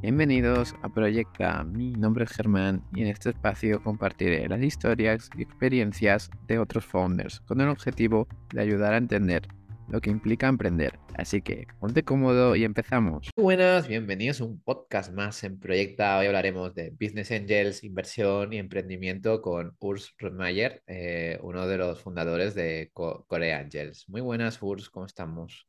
Bienvenidos a Proyecta. Mi nombre es Germán y en este espacio compartiré las historias y experiencias de otros founders con el objetivo de ayudar a entender lo que implica emprender. Así que ponte cómodo y empezamos. Buenas, bienvenidos a un podcast más en Proyecta. Hoy hablaremos de Business Angels, inversión y emprendimiento con Urs Rotmayer, eh, uno de los fundadores de Corea Angels. Muy buenas, Urs, ¿cómo estamos?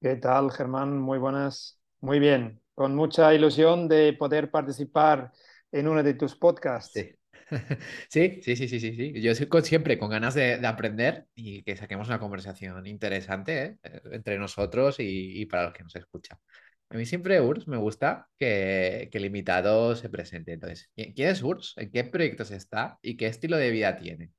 ¿Qué tal, Germán? Muy buenas. Muy bien con mucha ilusión de poder participar en uno de tus podcasts. Sí. sí, sí, sí, sí, sí, Yo soy siempre con ganas de, aprender y que saquemos una conversación interesante ¿eh? Eh, entre nosotros y, para los que nos escuchan. A mí siempre, Urs, me gusta que, que el invitado se presente. Entonces, ¿quién es Urs? ¿En qué proyectos está? ¿Y qué estilo de vida tiene?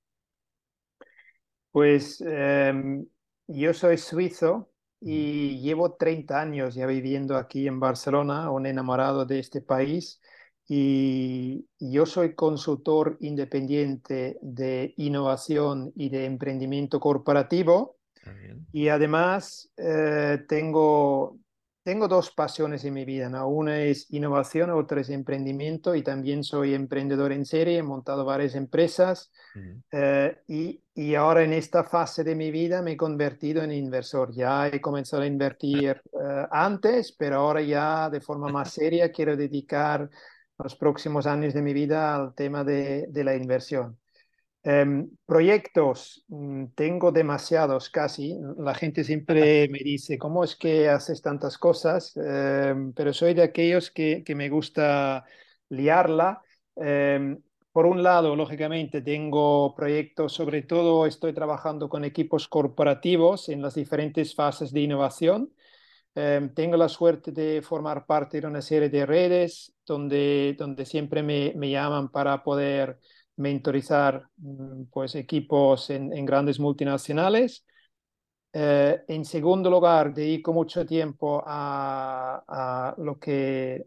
Pues em, yo soy suizo, y llevo 30 años ya viviendo aquí en Barcelona, un enamorado de este país y yo soy consultor independiente de innovación y de emprendimiento corporativo y además eh, tengo tengo dos pasiones en mi vida, ¿no? Una es innovación, otra es emprendimiento y también soy emprendedor en serie, he montado varias empresas eh, y, y, ahora en esta fase de mi vida me he convertido en inversor. Ya he comenzado a invertir eh, antes, pero ahora ya de forma más seria quiero dedicar los próximos años de mi vida al tema de, de la inversión. Em, proyectos, mm, tengo demasiados casi. La gente siempre me dice, ¿cómo es que haces tantas cosas? Em, pero soy de aquellos que, que me gusta liarla. Em, por un lado, lógicamente, tengo proyectos, sobre todo estoy trabajando con equipos corporativos en las diferentes fases de innovación. tengo la suerte de formar parte de una serie de redes donde, donde siempre me, me llaman para poder mentorizar mm, pues, equipos en, grandes multinacionales. Eh, en segundo lugar, dedico mucho tiempo a, lo que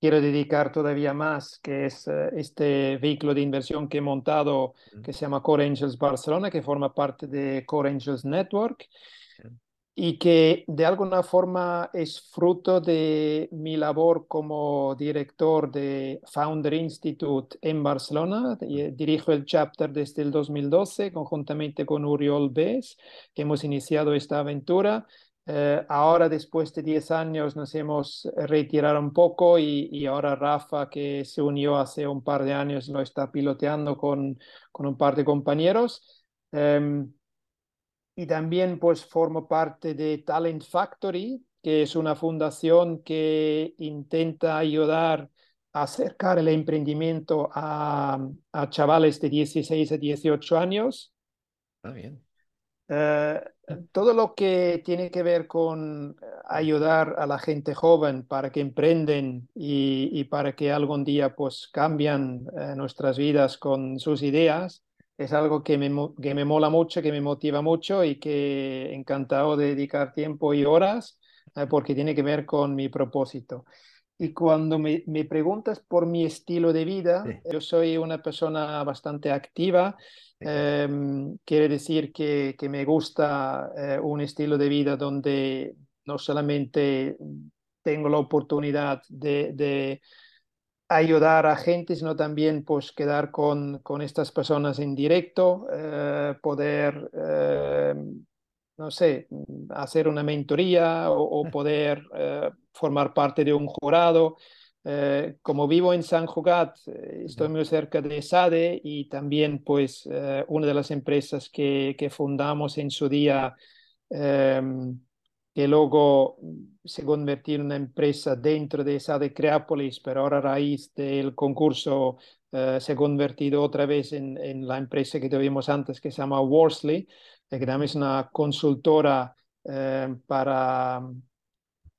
quiero dedicar todavía más, que es eh, este vehículo de inversión que he montado, que se llama Core Angels Barcelona, que forma parte de Core Angels Network y que de alguna forma es fruto de mi labor como director de Founder Institute en Barcelona. Eh, dirijo el chapter desde el 2012 conjuntamente con Uriol Bes, que hemos iniciado esta aventura. Eh, ahora, después de 10 años, nos hemos retirado un poco y, y, ahora Rafa, que se unió hace un par de años, lo está piloteando con, con un par de compañeros. Em, y también pues formo parte de Talent Factory, que es una fundación que intenta ayudar a acercar el emprendimiento a, a chavales de 16 a 18 años. Ah, bien. Eh, todo lo que tiene que ver con ayudar a la gente joven para que emprenden y, y para que algún día pues cambian eh, nuestras vidas con sus ideas, es algo que me, que me mola mucho, que me motiva mucho y que encantado de dedicar tiempo y horas eh, porque tiene que ver con mi propósito. Y cuando me, me preguntas por mi estilo de vida, yo soy una persona bastante activa. Em, quiere decir que, que me gusta eh, un estilo de vida donde no solamente tengo la oportunidad de, de ayudar a gente, sino también pues quedar con, con estas personas en directo, eh, poder, eh, no sé, hacer una mentoría o, poder eh, formar parte de un jurado. como vivo en San Jugat, estoy muy cerca de SADE y también pues una de las empresas que, que fundamos en su día que luego se convirtió en una empresa dentro de esa de Creápolis, pero ahora a raíz del concurso eh, se ha convertido otra vez en, en, la empresa que tuvimos antes, que se llama Worsley, que también es una consultora eh, para,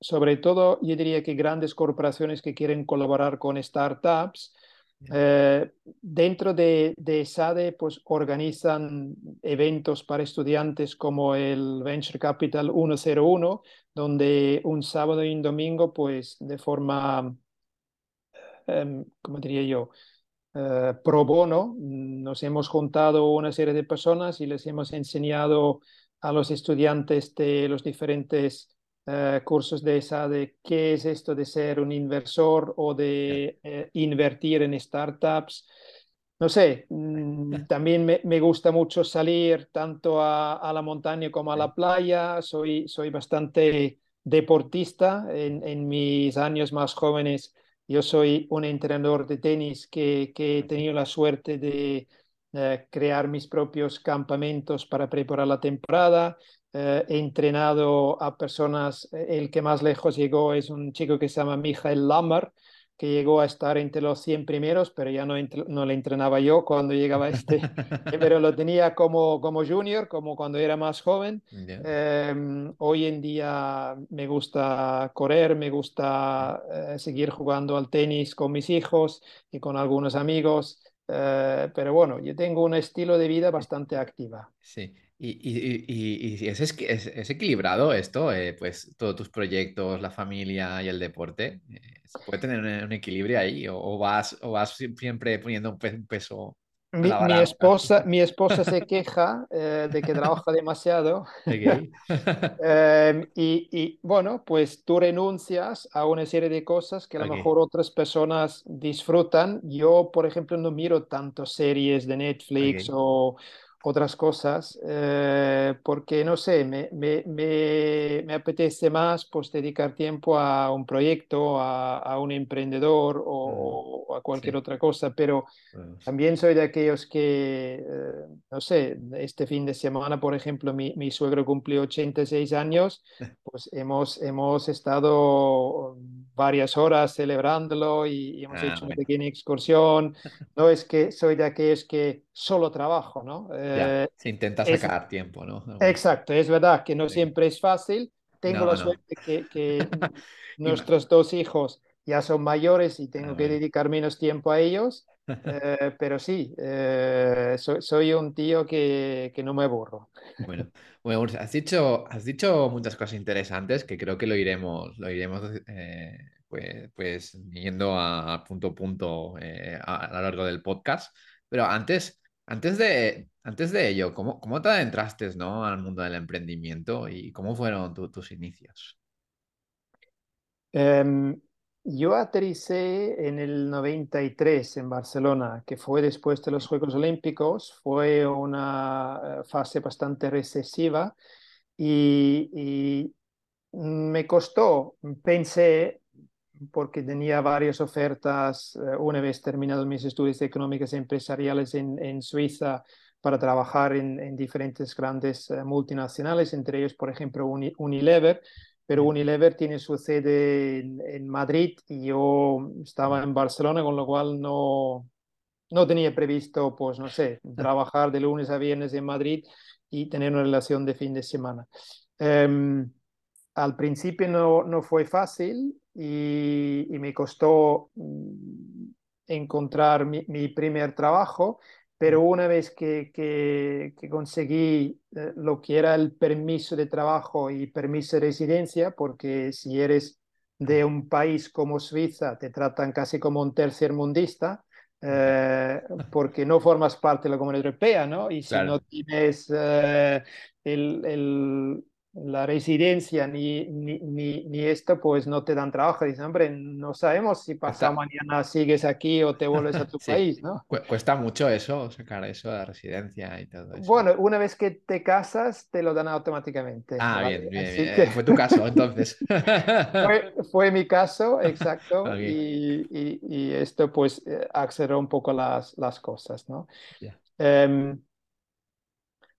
sobre todo, yo diría que grandes corporaciones que quieren colaborar con startups eh, dentro de, de, SADE, pues organizan eventos para estudiantes como el Venture Capital 101, donde un sábado y un domingo, pues de forma, eh, como diría yo, eh, pro bono, nos hemos juntado una serie de personas y les hemos enseñado a los estudiantes de los diferentes eh, cursos de esa, de qué es esto de ser un inversor o de eh, invertir en startups. No sé, mm, también me, me, gusta mucho salir tanto a, a, la montaña como a la playa. Soy, soy bastante deportista. En, en mis años más jóvenes, yo soy un entrenador de tenis que, que he tenido la suerte de eh, crear mis propios campamentos para preparar la temporada. Eh, he entrenado a personas, eh, el que más lejos llegó es un chico que se llama Michael Lammer, que llegó a estar entre los 100 primeros, pero ya no, no le entrenaba yo cuando llegaba este, pero lo tenía como, como junior, como cuando era más joven. Eh, hoy en día me gusta correr, me gusta eh, seguir jugando al tenis con mis hijos y con algunos amigos. Eh, pero bueno, yo tengo un estilo de vida bastante activa. Sí, y, y, y, y es, es, equilibrado esto, eh, pues todos tus proyectos, la familia y el deporte. Eh, ¿Se puede tener un, equilibrio ahí o, vas, o vas siempre poniendo un peso? Mi, mi, esposa, mi esposa se queja eh, de que trabaja demasiado. eh, y, y, bueno, pues tú renuncias a una serie de cosas que a lo okay. mejor otras personas disfrutan. Yo, por ejemplo, no miro tanto series de Netflix okay. o otras cosas, eh, porque no sé, me, me, me, me, apetece más pues dedicar tiempo a un proyecto, a, a un emprendedor o, o, a cualquier sí. otra cosa, pero bueno. también soy de aquellos que, eh, no sé, este fin de semana, por ejemplo, mi, mi suegro cumplió 86 años, pues hemos, hemos estado varias horas celebrándolo y, y hemos ah, hecho bueno. una pequeña excursión. No es que soy de aquellos que solo trabajo, ¿no? Ya, se intenta sacar es, tiempo, ¿no? Exacto, es verdad que no sí. siempre es fácil. Tengo no, la no. suerte que, que nuestros dos hijos ya son mayores y tengo ah, que dedicar menos tiempo a ellos, eh, pero sí, eh, soy, soy, un tío que, que, no me aburro. Bueno, bueno has, dicho, has dicho muchas cosas interesantes que creo que lo iremos, lo iremos eh, pues, pues yendo a, punto a punto eh, a, a lo largo del podcast, pero antes... Antes de, antes de ello, ¿cómo, cómo te adentraste ¿no? al mundo del emprendimiento y cómo fueron tu, tus inicios? Um, yo aterricé en el 93 en Barcelona, que fue después de los Juegos Olímpicos. Fue una eh, fase bastante recesiva y, y me costó, pensé, porque tenía varias ofertas eh, una vez terminados mis estudios de económicas empresariales en, en Suiza para trabajar en, en diferentes grandes uh, multinacionales, entre ellos, por ejemplo, Uni, Unilever, pero Unilever tiene su sede en, en, Madrid y yo estaba en Barcelona, con lo cual no, no tenía previsto, pues, no sé, trabajar de lunes a viernes en Madrid y tener una relación de fin de semana. Um, al principio no, no fue fácil y, y me costó mm, encontrar mi, mi, primer trabajo, pero una vez que, que, que conseguí eh, lo que era el permiso de trabajo y permiso de residencia, porque si eres de un país como Suiza, te tratan casi como un tercermundista, eh, porque no formas parte de la Comunidad Europea, ¿no? Y si claro. no tienes eh, el, el, la residencia ni, ni, ni, ni, esto, pues no te dan trabajo. Dicen, hombre, no sabemos si pasado mañana sigues aquí o te vuelves a tu sí. país, ¿no? Cuesta mucho eso, sacar eso de la residencia y todo eso. Bueno, una vez que te casas, te lo dan automáticamente. Ah, ¿vale? bien, bien, bien. Que... Fue tu caso, entonces. fue, fue, mi caso, exacto. okay. y, y, y, esto, pues, eh, aceleró un poco las, las cosas, ¿no? Yeah. Um,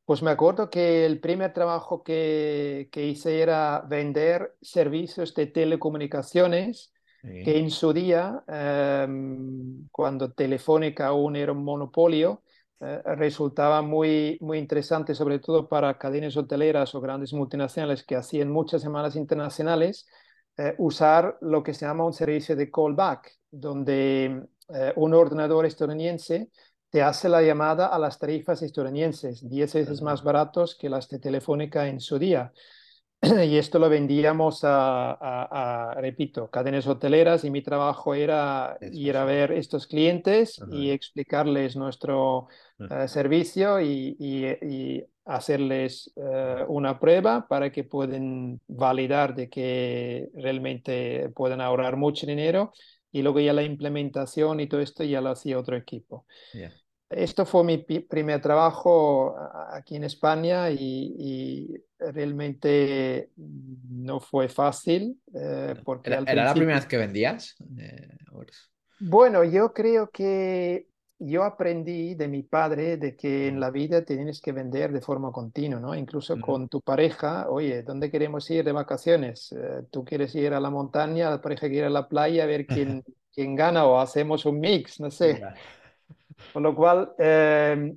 pues me acuerdo que el primer trabajo que, que hice era vender servicios de telecomunicaciones, sí. que en su día, eh, cuando Telefónica aún era un monopolio, eh, resultaba muy, muy interesante, sobre todo para cadenas hoteleras o grandes multinacionales que hacían muchas semanas internacionales, eh, usar lo que se llama un servicio de callback, donde eh, un ordenador estadounidense te hace la llamada a las tarifas estadounidenses, 10 veces más baratos que las de Telefónica en su día. y esto lo vendíamos a, a- a, repito, cadenas hoteleras y mi trabajo era Eso, ir a ver estos clientes Ajá. y explicarles nuestro eh, servicio y, y- y hacerles eh, una prueba para que puedan validar de que realmente pueden ahorrar mucho dinero y luego ya la implementación y todo esto ya lo hacía otro equipo. Esto fue mi primer trabajo aquí en España y, y realmente no fue fácil eh, porque ¿Era, al era la primera vez que vendías? Eh? Bueno, yo creo que yo aprendí de mi padre de que en la vida tienes que vender de forma continua, ¿no? Incluso Mm. con tu pareja, oye, ¿dónde queremos ir de vacaciones? Eh, tú quieres ir a la montaña, la pareja quiere ir a la playa, a ver quién, quién gana o hacemos un mix, no sé. Ya. Con lo cual, eh,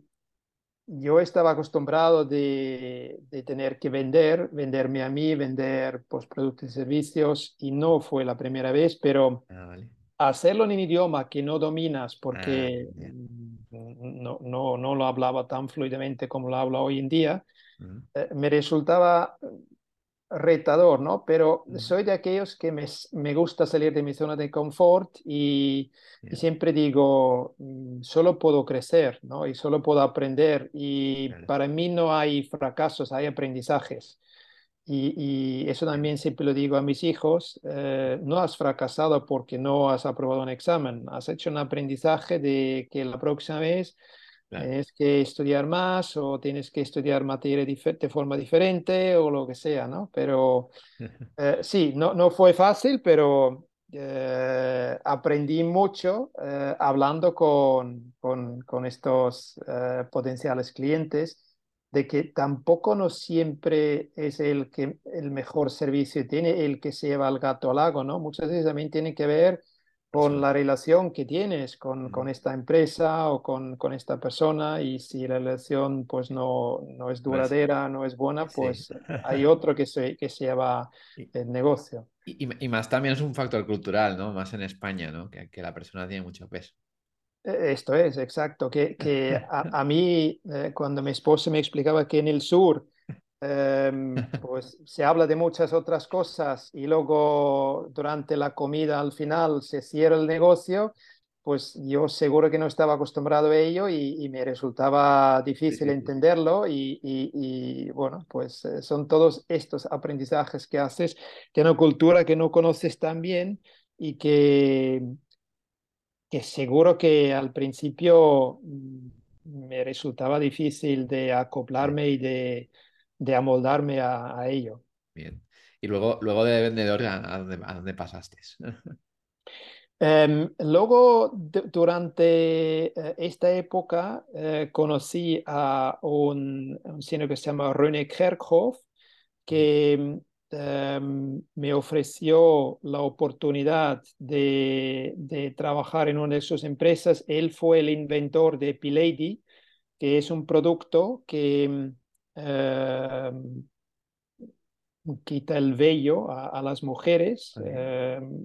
yo estaba acostumbrado de, de tener que vender, venderme a mí, vender pues, productos y servicios, y no fue la primera vez, pero Ah, vale. hacerlo en un idioma que no dominas Ah, porque ya. mm, no, no, no lo hablaba tan fluidamente como lo hablo hoy en día, Mm. eh, me resultaba retador, ¿no? Pero Mm. soy de aquellos que me, me gusta salir de mi zona de confort y, y Ya. siempre digo, mm, solo puedo crecer, ¿no? Y solo puedo aprender y para mí no hay fracasos, hay aprendizajes. Y, y eso también siempre lo digo a mis hijos, eh, no has fracasado porque no has aprobado un examen, has hecho un aprendizaje de que la próxima vez Claro. tienes que estudiar más o tienes que estudiar materia de forma diferente o lo que sea, ¿no? Pero eh, sí, no, no fue fácil, pero eh, aprendí mucho eh, hablando con, con, con estos eh, potenciales clientes de que tampoco no siempre es el que el mejor servicio tiene el que se lleva al gato al lago, ¿no? Muchas veces también tiene que ver con Eso. la relación que tienes con, con esta empresa o con, con esta persona y si la relación pues no, no es duradera, no es buena, Sí. pues hay otro que se, que se lleva el negocio. Y, y- y más también es un factor cultural, ¿no? Más en España, ¿no? Que, que la persona tiene mucho peso. Eh, Esto es, exacto, que, que a, a mí eh, cuando mi esposo me explicaba que en el sur em, pues se habla de muchas otras cosas y luego durante la comida al final se cierra el negocio, pues yo seguro que no estaba acostumbrado a ello y, y me resultaba difícil entenderlo y, y- y, bueno, pues eh, son todos estos aprendizajes que haces de una cultura que no conoces tan bien y que que seguro que al principio mm, me resultaba difícil de acoplarme y de, de amoldarme a, a ello. Bien. Y luego, luego de vendedor, ¿a, dónde, a dónde pasaste? Em, luego, du- durante eh, esta época, eh, conocí a un, un señor que se llama René Kerkhoff, que em, me ofreció la oportunidad de, de trabajar en una de sus empresas. Él fue el inventor de Pilady, que es un producto que em, quita el vello a, a las mujeres. Em,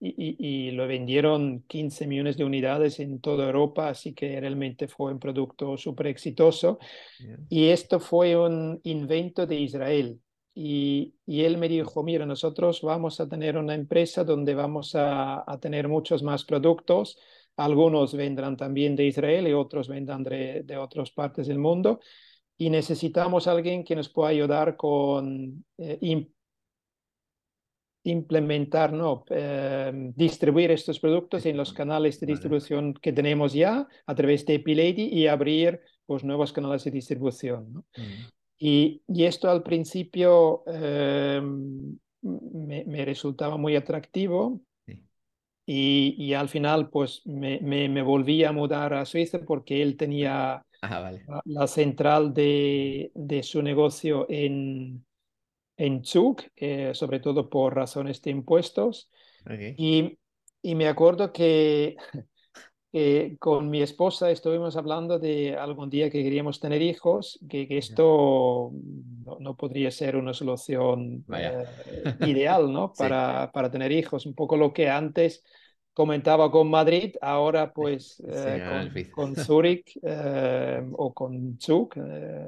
y, y- y lo vendieron 15 millones de unidades en toda Europa, así que realmente fue un producto súper exitoso. Y esto fue un invento de Israel. Y, y él me dijo, mira, nosotros vamos a tener una empresa donde vamos a, a tener muchos más productos. Algunos vendrán también de Israel y otros vendrán de, de otras partes del mundo. Y necesitamos a alguien que nos pueda ayudar con eh, im- implementar, no, eh, distribuir estos productos en los canales de distribución que tenemos ya a través de Epilady y abrir pues, nuevos canales de distribución. ¿no? Y, y esto al principio eh, me, me resultaba muy atractivo Sí. y, y al final pues me, me, me volví a mudar a Suiza porque él tenía Ah, vale. la, la central de, de su negocio en, en Zug, eh, sobre todo por razones de impuestos. Y, y me acuerdo que, que con mi esposa estuvimos hablando de algún día que queríamos tener hijos, que, que esto no, no podría ser una solución eh, ideal, ¿no? Sí. Para, para tener hijos, un poco lo que antes comentaba con Madrid, ahora pues eh, con, con Zúrich eh, o con Zug eh,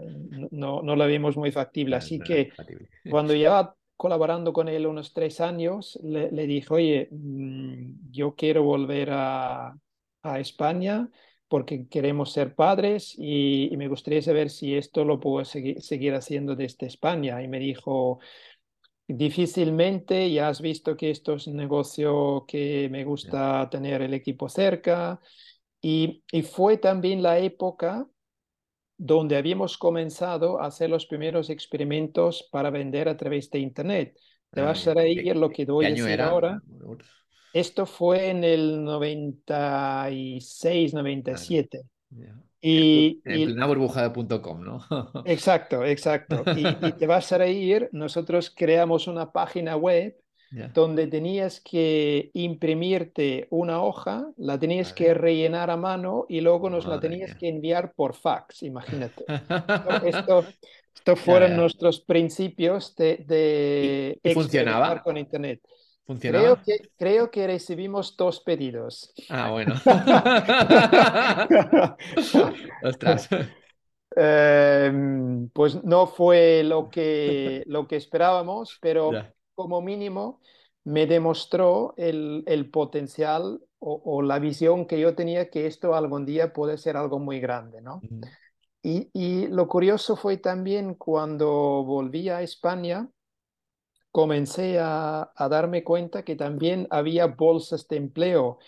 no, no la vimos muy factible. Así no que compatible. cuando ya colaborando con él unos tres años, le, le dije, oye, mm, yo quiero volver a, a España porque queremos ser padres y, y me gustaría saber si esto lo puedo seguir, seguir haciendo desde España. Y me dijo, difícilmente, ya has visto que esto es un negocio que me gusta tener el equipo cerca. Y, y fue también la época donde habíamos comenzado a hacer los primeros experimentos para vender a través de Internet. Te vas a reír ¿Qué, lo que voy a año decir era? ahora. Esto fue en el 96, Vale, 97. ya. Y, en y plena burbuja de punto .com, ¿no? exacto, exacto. Y, y te vas a reír, nosotros creamos una página web Ya. donde tenías que imprimirte una hoja, la tenías Vale. que rellenar a mano y luego nos la Madre tenías mía. que enviar por fax, imagínate. Esto, esto, fueron ya. nuestros principios de, de ¿Y, y experimentar funcionaba? con Internet. Creo que, creo que recibimos dos pedidos. Ah, bueno. Ostras. Em, pues no fue lo que, lo que esperábamos, pero Ya. como mínimo me demostró el, el potencial o, o la visión que yo tenía que esto algún día puede ser algo muy grande, ¿no? Mm, Y, y lo curioso fue también cuando volví a España, comencé a, a darme cuenta que también había bolsas de empleo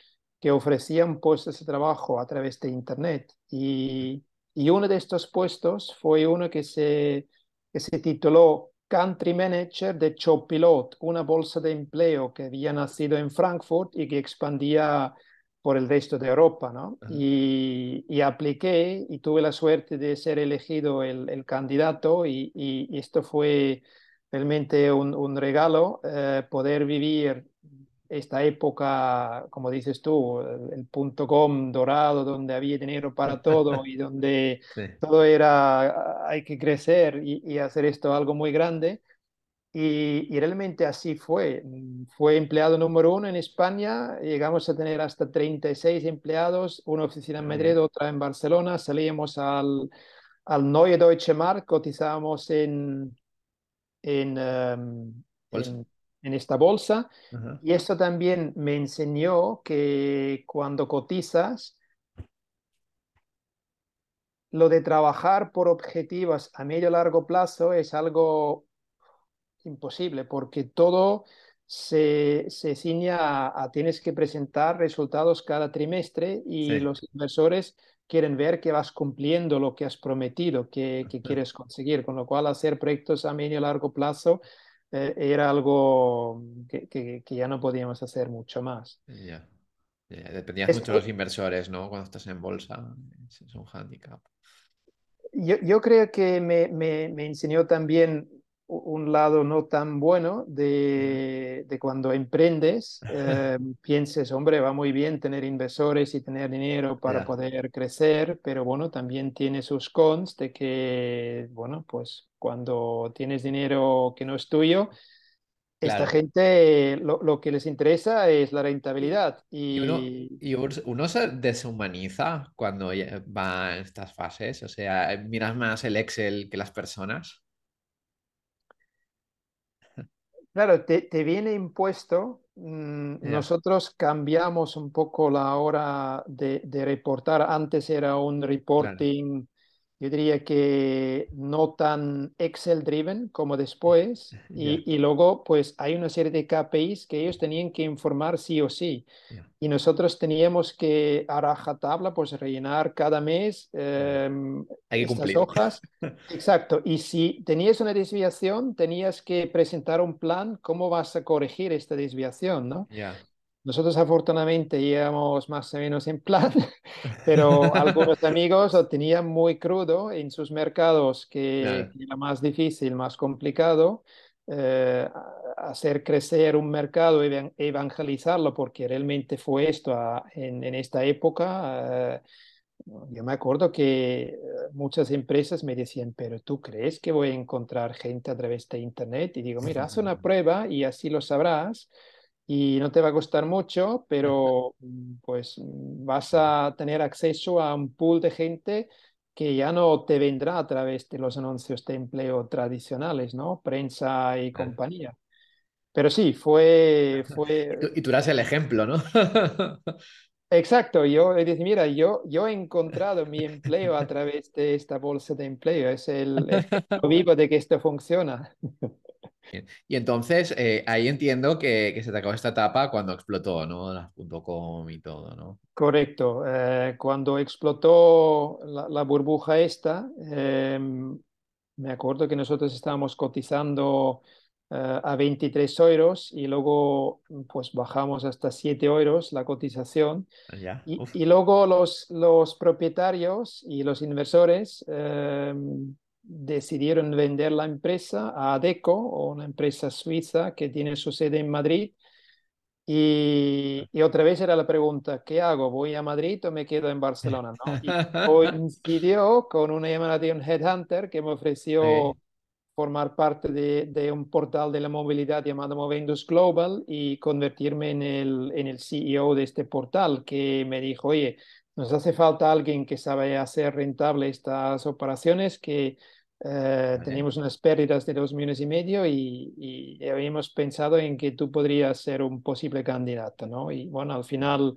que ofrecían puestos de trabajo a través de Internet. Y, y uno de estos puestos fue uno que se, que se tituló Country Manager de Chopilot, una bolsa de empleo que había nacido en Frankfurt y que expandía por el resto de Europa, ¿no? Y, y apliqué y tuve la suerte de ser elegido el, el candidato y- y esto fue realmente un, un regalo, eh, poder vivir esta época, como dices tú, el, el punto com dorado, donde había dinero para todo y donde Sí. todo era, hay que crecer y, y hacer esto algo muy grande. Y, y realmente así fue. Fue empleado número uno en España, llegamos a tener hasta 36 empleados, una oficina en Madrid, otra en Barcelona, salíamos al, al Neue Deutsche Markt, cotizábamos en, en, em, en, en esta bolsa. Y eso también me enseñó que cuando cotizas, lo de trabajar por objetivos a medio largo plazo es algo imposible porque todo se, se ciña a, a tienes que presentar resultados cada trimestre y Sí. los inversores quieren ver que vas cumpliendo lo que has prometido, que, que quieres conseguir, con lo cual hacer proyectos a medio largo plazo eh, era algo que, que- que ya no podíamos hacer mucho más. Ya. Ya, Dependías Es- mucho de los inversores, ¿no? Cuando estás en bolsa. Es, un hándicap. Yo, yo creo que me, me- me enseñó también un lado no tan bueno de, de cuando emprendes, eh, pienses, hombre, va muy bien tener inversores y tener dinero para poder crecer, pero bueno, también tiene sus cons de que, bueno, pues cuando tienes dinero que no es tuyo, esta Claro. gente lo, lo que les interesa es la rentabilidad Y uno, y uno se deshumaniza cuando va en estas fases. O sea, miras más el Excel que las personas. Claro, te, te viene impuesto. mm. Nosotros cambiamos un poco la hora de, de reportar. Antes era un reporting, yo diría que no tan Excel driven como después. Y, y luego, pues hay una serie de KPIs que ellos tenían que informar sí o sí. Ya. Y nosotros teníamos que a rajatabla, pues rellenar cada mes Hay que estas hojas. Exacto. Y si tenías una desviación, tenías que presentar un plan, cómo vas a corregir esta desviación, ¿no? Ya. Nosotros afortunadamente íbamos más o menos en plan, pero algunos amigos lo tenían muy crudo en sus mercados, que, Claro. que era más difícil, más complicado. eh, a- hacer crecer un mercado, evan- evangelizarlo, porque realmente fue esto a- en, en esta época. eh, yo me acuerdo que eh, muchas empresas me decían, pero ¿tú crees que voy a encontrar gente a través de Internet? Y digo, mira, haz una prueba y así lo sabrás. Y no te va a costar mucho, pero mm, pues mm, vas a tener acceso a un pool de gente que ya no te vendrá a través de los anuncios de empleo tradicionales, ¿no? Prensa y compañía. Pero sí, fue... fue... Y, tú, eras el ejemplo, ¿no? Exacto, yo decir, mira, yo, yo he encontrado mi empleo a través de esta bolsa de empleo, es el, el vivo de que esto funciona. Y entonces eh, ahí entiendo que, se te acabó esta etapa cuando explotó, ¿no? Las .com y todo, ¿no? Correcto. Eh, cuando explotó la, burbuja esta, em, me acuerdo que nosotros estábamos cotizando eh, a 23 euros y luego pues bajamos hasta 7 euros la cotización. y, y, luego los, los propietarios y los inversores decidieron vender la empresa a Adeco, una empresa suiza que tiene su sede en Madrid. Y, otra vez era la pregunta, ¿qué hago? ¿Voy a Madrid o me quedo en Barcelona? ¿no? Y coincidió con una llamada de un headhunter que me ofreció formar parte de, de, un portal de la movilidad llamado Movendus Global y convertirme en el, en el CEO de este portal, que me dijo, oye, nos hace falta alguien que sabe hacer rentable estas operaciones, que eh, tenemos unas pérdidas de dos millones y medio y, habíamos pensado en que tú podrías ser un posible candidato, ¿no? Y bueno, al final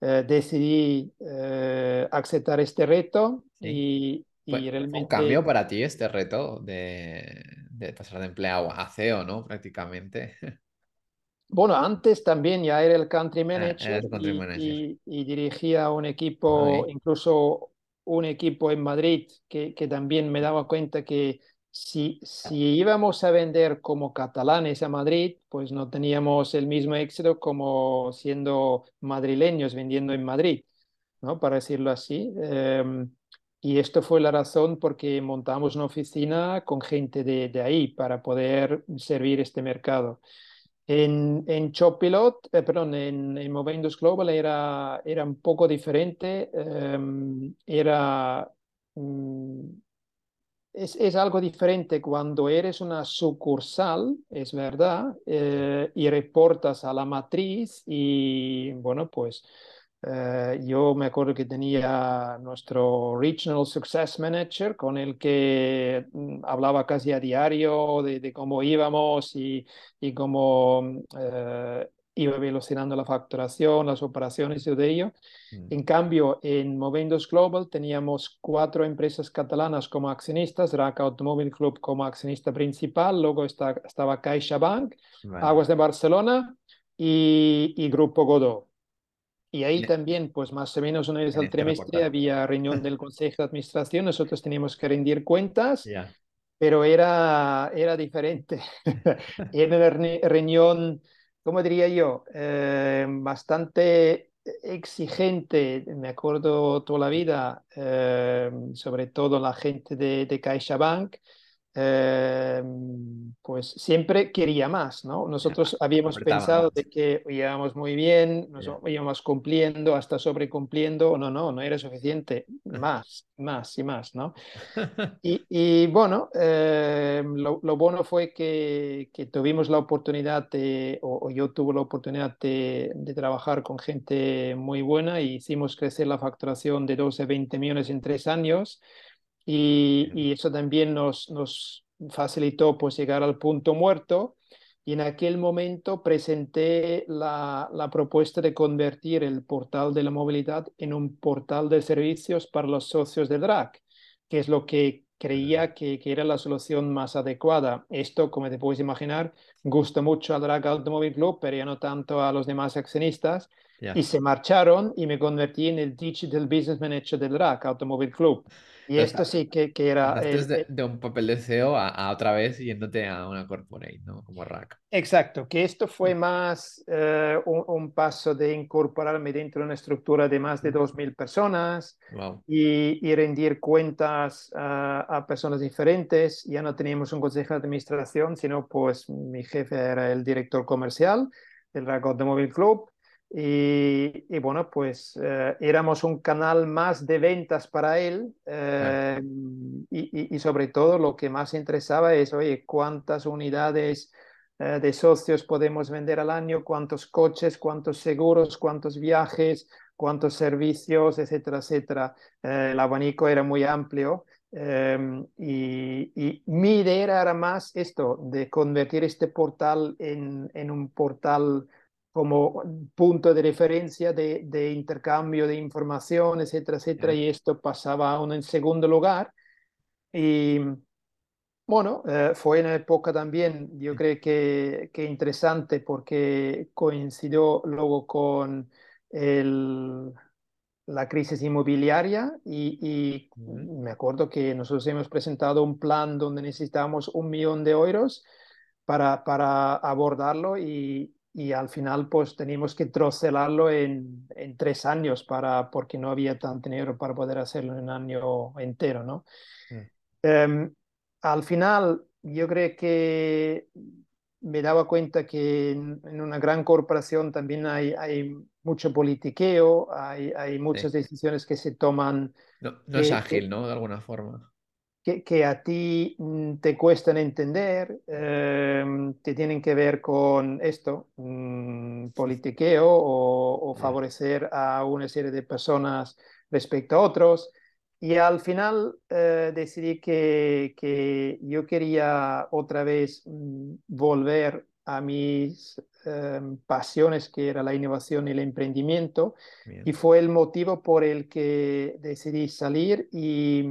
eh, decidí eh, aceptar este reto y, realmente... un cambio para ti este reto de, de pasar de empleado a CEO, ¿no? Prácticamente. Bueno, antes también ya era el country ah, manager, y, dirigía un equipo, incluso un equipo en Madrid, que, que, también me daba cuenta que si, si íbamos a vender como catalanes a Madrid, pues no teníamos el mismo éxito como siendo madrileños vendiendo en Madrid, ¿no? Para decirlo así. Em, y esto fue la razón porque montamos una oficina con gente de, de ahí para poder servir este mercado. En, en Chopilot, eh, perdón, en, en Global era, era un poco diferente. Em, era, mm, es, es, algo diferente cuando eres una sucursal, es verdad, eh, y reportas a la matriz y, bueno, pues eh, yo me acuerdo que tenía nuestro Regional Success Manager con el que mm, hablaba casi a diario de, cómo íbamos y, y cómo eh, iba velocinando la facturación, las operaciones y de ello. Mm. En cambio, en Movendos Global teníamos cuatro empresas catalanas como accionistas, RAC Automóvil Club como accionista principal, luego está, estaba CaixaBank, Aguas de Barcelona y, y Grupo Godó. Y ahí también, pues más o menos una vez al trimestre había reunión del Consejo de Administración, nosotros teníamos que rendir cuentas, pero era, era diferente. era una reunión, ¿cómo diría yo? Eh, bastante exigente, me acuerdo toda la vida, eh, sobre todo la gente de, de CaixaBank, eh, pues siempre quería más, ¿no? Nosotros habíamos pensado de que íbamos muy bien, nos íbamos cumpliendo, hasta sobrecumpliendo, no, no, no era suficiente, más, más y más, ¿no? Y, bueno, eh, lo, bueno fue que, que, tuvimos la oportunidad de, o, yo tuve la oportunidad de, de, trabajar con gente muy buena y hicimos crecer la facturación de 12 a 20 millones en tres años. Y, eso también nos, nos facilitó pues, llegar al punto muerto. Y en aquel momento presenté la, la, propuesta de convertir el portal de la movilidad en un portal de servicios para los socios de DRAC, que es lo que creía que, que, era la solución más adecuada. Esto, como te puedes imaginar, gusta mucho al DRAC Automobile Club, pero ya no tanto a los demás accionistas. Y se marcharon y me convertí en el Digital Business Manager del DRAC Automobile Club. Y esto sí que, que era... de, de, un papel de CEO a, otra vez yéndote a una corporate, ¿no? Como RAC. Exacto, que esto fue más eh, un, paso de incorporarme dentro de una estructura de más de 2.000 personas y, y, rendir cuentas a personas diferentes. Ya no teníamos un consejo de administración, sino pues mi jefe era el director comercial del RAC Automobile Club y, bueno, pues eh, éramos un canal más de ventas para él eh, y, sobre todo lo que más interesaba es, oye, cuántas unidades eh, de socios podemos vender al año, cuántos coches, cuántos seguros, cuántos viajes, cuántos servicios, etcétera, etcétera. Eh, el abanico era muy amplio. Em, y, mi idea era más esto, de convertir este portal en, en un portal como punto de referencia de, de, intercambio de información, etcétera, etcétera, y esto pasaba aún en segundo lugar. Y bueno, eh, fue una época también, yo creo que, que interesante porque coincidió luego con el, la crisis inmobiliaria y, me acuerdo que nosotros hemos presentado un plan donde necesitábamos un millón de euros para, para abordarlo y, y al final pues teníamos que trocelarlo en, en, tres años para, porque no había tanto dinero para poder hacerlo en un año entero, ¿no? Em, al final yo creo que me daba cuenta que en, una gran corporación también hay, hay mucho politiqueo, hay, hay muchas decisiones que se toman. No, es ágil, ¿no? De alguna forma. Que, que a ti mm, te cuestan entender, em, que tienen que ver con esto, mm, politiqueo o, o favorecer a una serie de personas respecto a otros. Y al final eh, decidí que, que, yo quería otra vez mm, volver a mis em, pasiones, que era la innovación y el emprendimiento, y fue el motivo por el que decidí salir y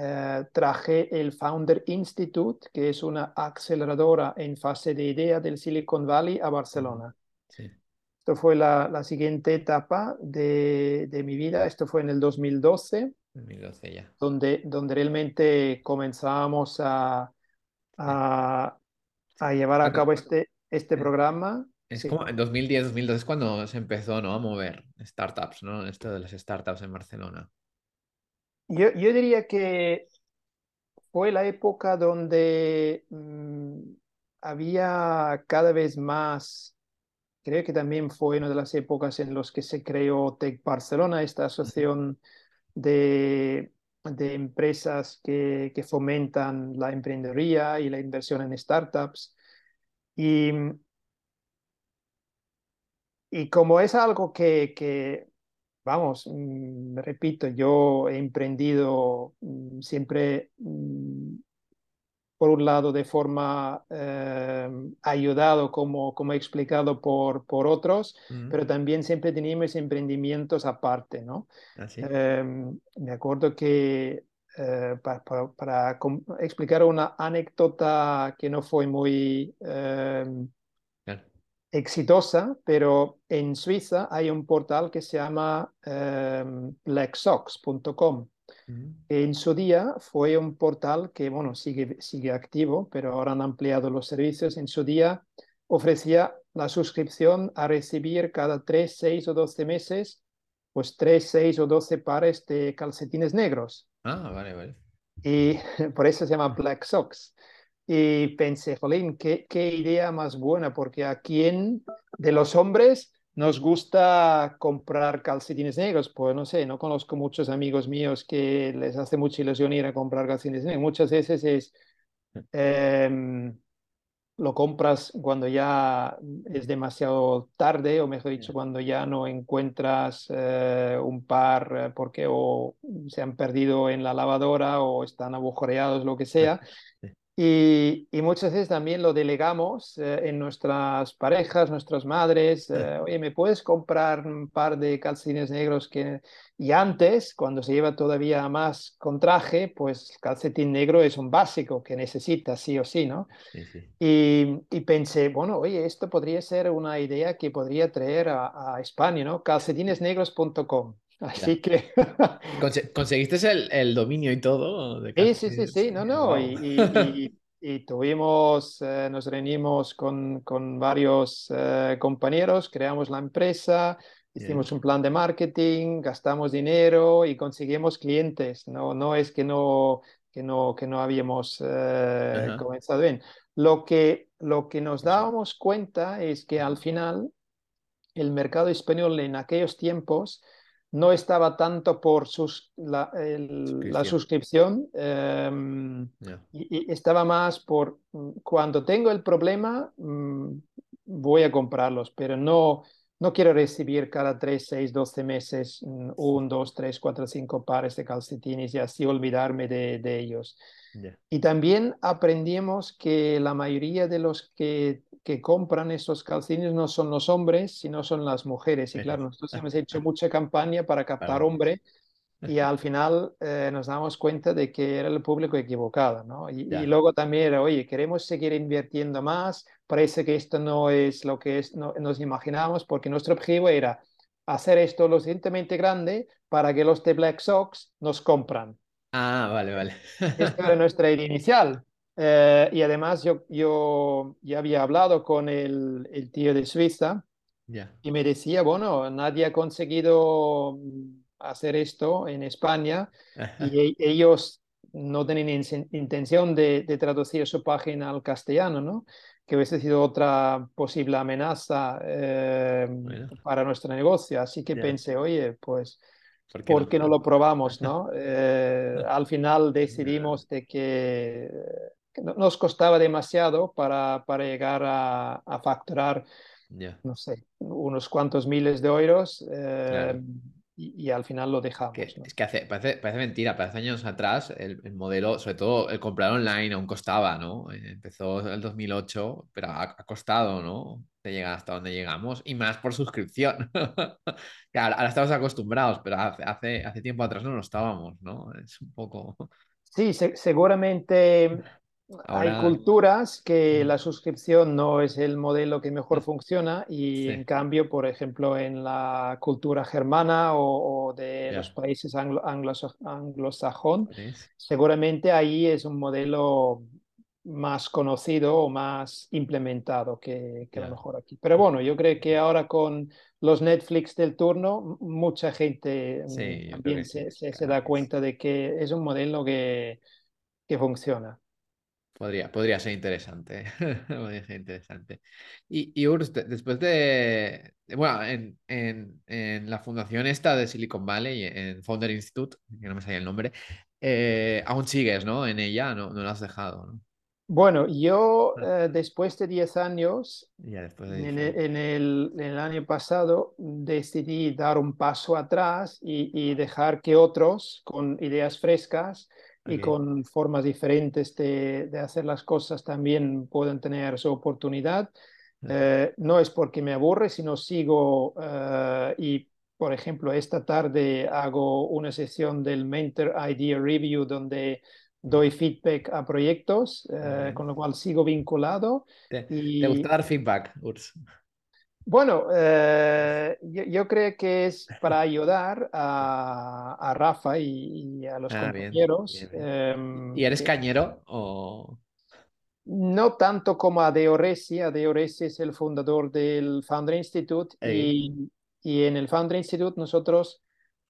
eh, traje el Founder Institute, que es una aceleradora en fase de idea del Silicon Valley a Barcelona. Esto fue la, la siguiente etapa de, de, mi vida, esto fue en el 2012. 2012 ya. Donde, donde realmente comenzábamos a, a, a llevar a cabo este, este programa. Es como en 2010, 2012 es cuando se empezó ¿no? a mover startups, ¿no? Esto de las startups en Barcelona. Yo, yo diría que fue la época donde mm, había cada vez más, creo que también fue una de las épocas en las que se creó Tech Barcelona, esta asociación de, de empresas que, que, fomentan la emprendeduría y la inversión en startups. Y, y como es algo que, que vamos, mm, repito, yo he emprendido mm, siempre mm, por un lado de forma eh, ayudado, como, como he explicado, por, por otros, pero también siempre teníamos emprendimientos aparte, ¿no? ¿Ah, em, me acuerdo que eh, para, explicar una anécdota que no fue muy em, exitosa, pero en Suiza hay un portal que se llama blacksox.com en su día fue un portal que, bueno, sigue, sigue activo, pero ahora han ampliado los servicios. En su día ofrecía la suscripción a recibir cada 3, 6 o 12 meses, pues 3, 6 o 12 pares de calcetines negros. Ah, vale, vale. Y por eso se llama Black Socks. Y pensé, jolín, qué, qué idea más buena, porque a quién de los hombres nos gusta comprar calcetines negros, pues no sé, no conozco muchos amigos míos que les hace mucha ilusión ir a comprar calcetines negros. Muchas veces es, em, lo compras cuando ya es demasiado tarde, o mejor dicho, cuando ya no encuentras eh, un par eh, porque o se han perdido en la lavadora o están agujereados, lo que sea. Y, muchas veces también lo delegamos eh, en nuestras parejas, nuestras madres. Eh, Oye, ¿me puedes comprar un par de calcetines negros? Que... Y antes, cuando se lleva todavía más con traje, pues calcetín negro es un básico que necesitas sí o sí, ¿no? Y, y, pensé, bueno, oye, esto podría ser una idea que podría traer a, a España, ¿no? Calcetinesnegros.com. Así que... ¿Conseguiste el, el, dominio y todo? sí, sí, sí, sí, no, no. Y, y, tuvimos, eh, nos reunimos con, con varios eh, compañeros, creamos la empresa, hicimos un plan de marketing, gastamos dinero y conseguimos clientes. No, no es que no, que no, que no habíamos eh, comenzado bien. Lo que, lo que nos dábamos cuenta es que al final el mercado español en aquellos tiempos no estaba tanto por sus, la, el, la suscripción, em, y, estaba más por mm, cuando tengo el problema, mm, voy a comprarlos, pero no, no quiero recibir cada 3, 6, 12 meses mm, un, dos, tres, cuatro, cinco pares de calcetines y así olvidarme de, de ellos. Y también aprendimos que la mayoría de los que que compran esos calcines no son los hombres, sino son las mujeres. Y claro, nosotros hemos hecho mucha campaña para captar hombre y al final eh, nos damos cuenta de que era el público equivocado, ¿no? Y, luego también era, oye, queremos seguir invirtiendo más, parece que esto no es lo que es, no, nos imaginábamos, porque nuestro objetivo era hacer esto lo suficientemente grande para que los de Black Sox nos compran. Ah, vale, vale. Esta era nuestra idea inicial. Eh, y además yo, yo ya había hablado con el, el tío de Suiza y me decía, bueno, nadie ha conseguido hacer esto en España y e, ellos no tienen intención de, de, traducir su página al castellano, ¿no? Que hubiese sido otra posible amenaza eh, para nuestro negocio. Así que pensé, oye, pues... ¿Por qué, no? lo probamos? ¿no? Eh, al final decidimos de que nos costaba demasiado para, para llegar a, a facturar, no sé, unos cuantos miles de euros. Eh, y, al final lo dejamos. Es que hace, parece, parece, mentira, pero hace años atrás el, el, modelo, sobre todo el comprar online, aún costaba, ¿no? Eh, empezó en el 2008, pero ha, costado, ¿no? De llegar hasta donde llegamos y más por suscripción. claro, ahora estamos acostumbrados, pero hace, hace, hace tiempo atrás no lo estábamos, ¿no? Es un poco. Sí, seguramente hay culturas que la suscripción no es el modelo que mejor funciona y en cambio, por ejemplo, en la cultura germana o, de los países anglo, anglosajón, seguramente ahí es un modelo más conocido o más implementado que, que a lo mejor aquí. Pero bueno, yo creo que ahora con los Netflix del turno, mucha gente mm, también se, se, da cuenta de que es un modelo que, que funciona. Podría, podría ser interesante. podría ser interesante. Y, y Urs, después de, bueno, en, en, en, la fundación esta de Silicon Valley, en Founder Institute, que no me salía el nombre, eh, aún sigues, ¿no? En ella, no, no lo has dejado, ¿no? Bueno, yo ah. eh, después de 10 años, después de en, el, en, el, en, el, año pasado, decidí dar un paso atrás y, y dejar que otros con ideas frescas y con formas diferentes de, de, hacer las cosas también pueden tener su oportunidad. Eh, no es porque me aburre, sino sigo uh, y, por ejemplo, esta tarde hago una sesión del Mentor Idea Review donde doy feedback a proyectos, uh, con lo cual sigo vinculado. ¿Te, y... ¿te gusta dar feedback, Urs? Bueno, eh, yo, creo que es para ayudar a, Rafa y, a los ah, compañeros. Em, ¿Y eres cañero o...? No tanto como a Deo Resi. Deo Resi es el fundador del Founder Institute y, y, en el Founder Institute nosotros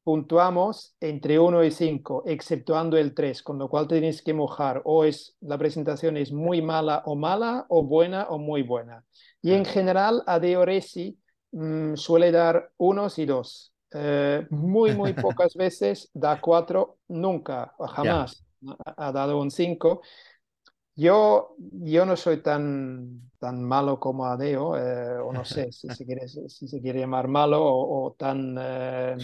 puntuamos entre 1 y 5, exceptuando el 3, con lo cual tienes que mojar o es la presentación es muy mala o mala o buena o muy buena. Y en general a Deoresi mm, suele dar unos y dos. Eh, muy, muy pocas veces da cuatro, nunca, jamás ha, dado un cinco. Yo, yo no soy tan, tan malo como Adeo, eh, o no sé si se quiere, si se quiere llamar malo, o, tan eh,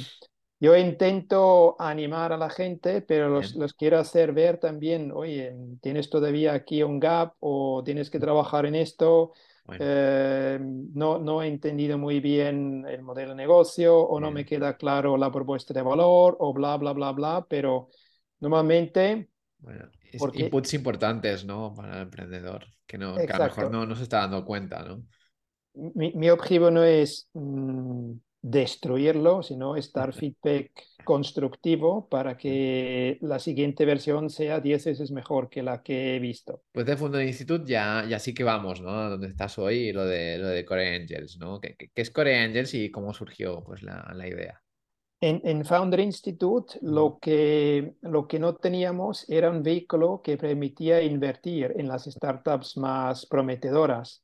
yo intento animar a la gente, pero los, los, quiero hacer ver también, oye, tienes todavía aquí un gap o tienes que trabajar en esto. Eh, no, no he entendido muy bien el modelo de negocio o no me queda claro la propuesta de valor o bla, bla, bla, bla, pero normalmente... Bueno, inputs importantes, ¿no? Para el emprendedor, que, no, que a lo mejor no, no, se está dando cuenta, ¿no? Mi, mi objetivo no es... Mm, destruirlo, sino estar feedback constructivo para que la siguiente versión sea 10 veces mejor que la que he visto. Pues de Fondo de Institute ya, ya sí que vamos, ¿no? Donde estás hoy, lo de, lo de Core Angels, ¿no? ¿Qué, qué, es Core Angels y cómo surgió pues, la, la idea? En, en, Founder Institute lo que, lo que no teníamos era un vehículo que permitía invertir en las startups más prometedoras.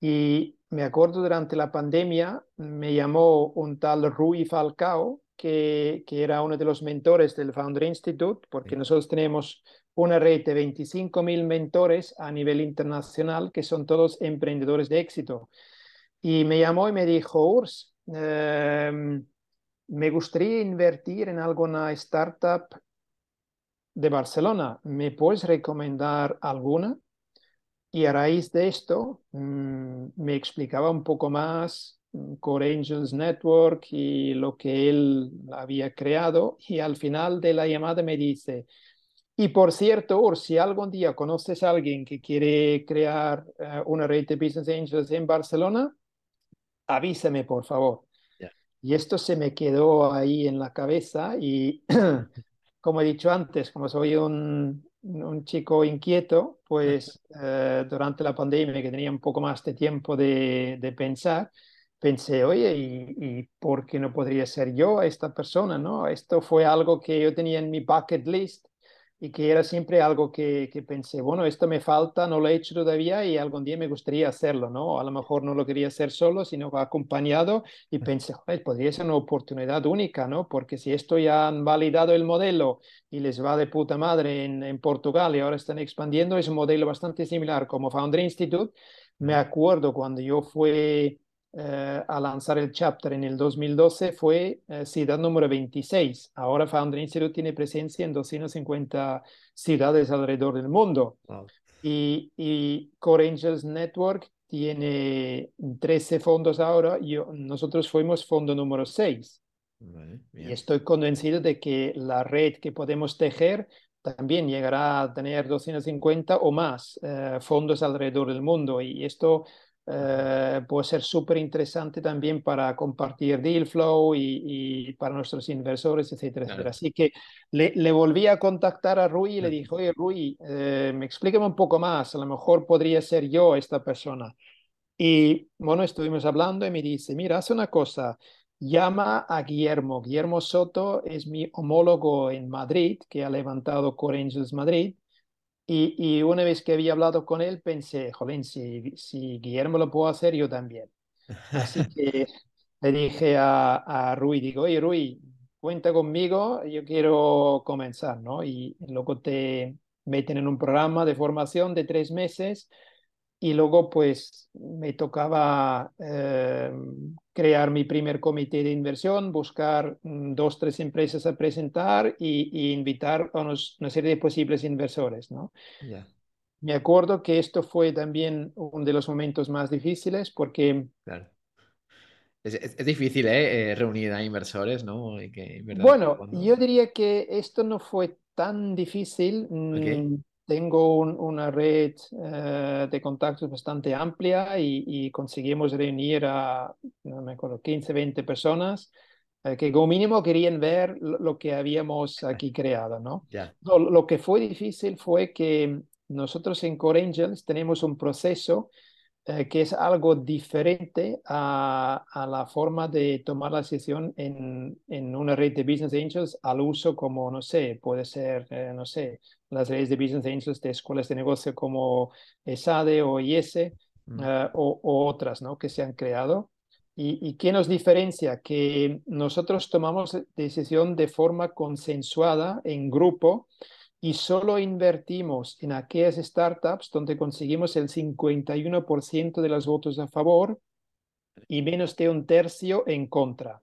Y me acuerdo durante la pandemia, me llamó un tal Rui Falcao, que, que era uno de los mentores del Founder Institute, porque Sí. nosotros tenemos una red de 25.000 mentores a nivel internacional que son todos emprendedores de éxito. Y me llamó y me dijo, Urs, em, me gustaría invertir en alguna startup de Barcelona. ¿Me puedes recomendar alguna? Y a raíz de esto mm, me explicaba un poco más Core Angels Network y lo que él había creado. Y al final de la llamada me dice, y por cierto, Urs, si algún día conoces a alguien que quiere crear eh, una red de Business Angels en Barcelona, avísame, por favor. Y esto se me quedó ahí en la cabeza y como he dicho antes, como soy un, un chico inquieto, pues eh, durante la pandemia que tenía un poco más de tiempo de, de pensar, pensé, oye, ¿y, ¿y, por qué no podría ser yo esta persona? ¿no? Esto fue algo que yo tenía en mi bucket list y que era siempre algo que, que, pensé, bueno, esto me falta, no lo he hecho todavía y algún día me gustaría hacerlo, ¿no? A lo mejor no lo quería hacer solo, sino acompañado y pensé, joder, podría ser una oportunidad única, ¿no? Porque si esto ya han validado el modelo y les va de puta madre en, en Portugal y ahora están expandiendo, es un modelo bastante similar como Founder Institute. Me acuerdo cuando yo fui Uh, a lanzar el chapter en el 2012 fue uh, ciudad número 26. Ahora Founder Institute tiene presencia en 250 ciudades alrededor del mundo. Wow. Y, y, Core Angels Network tiene 13 fondos ahora. y nosotros fuimos fondo número 6. Vale, y estoy convencido de que la red que podemos tejer también llegará a tener 250 o más uh, fondos alrededor del mundo. Y esto Uh, puede ser súper interesante también para compartir deal flow y, y para nuestros inversores, etcétera, Claro. etcétera. Así que le, le, volví a contactar a Rui y le dije, oye, Rui, eh, me explíqueme un poco más, a lo mejor podría ser yo esta persona. Y bueno, estuvimos hablando y me dice, mira, haz una cosa, llama a Guillermo. Guillermo Soto es mi homólogo en Madrid, que ha levantado Core Angels Madrid. Y, y, una vez que había hablado con él, pensé, jolín, si, si Guillermo lo puedo hacer, yo también. Así que le dije a, a Rui, digo, oye, Rui, cuenta conmigo, yo quiero comenzar, ¿no? Y luego te meten en un programa de formación de tres meses y luego pues me tocaba eh, crear mi primer comité de inversión, buscar mm, dos, tres empresas a presentar y, y invitar a unos, una serie de posibles inversores, ¿no? Yeah. Me acuerdo que esto fue también uno de los momentos más difíciles porque... Claro. Es, es, es difícil, ¿eh? Reunir a inversores, ¿no? Y que. Bueno, Cuando... yo diría que esto no fue tan difícil. Okay. Tengo un, una red uh, de contactos bastante amplia y, y, conseguimos reunir a, no me acuerdo, 15, 20 personas uh, que como mínimo querían ver lo, lo que habíamos aquí creado, ¿no? Yeah. no? Lo que fue difícil fue que nosotros en Core Angels tenemos un proceso uh, que es algo diferente a, a, la forma de tomar la decisión en, en, una red de Business Angels al uso como, no sé, puede ser, eh, no sé, las redes de Business Angels de escuelas de negocio como ESADE o IS Mm. uh, o, o, otras ¿no? que se han creado. ¿Y, ¿Y qué nos diferencia? Que nosotros tomamos decisión de forma consensuada en grupo y solo invertimos en aquellas startups donde conseguimos el 51% de los votos a favor y menos de un tercio en contra.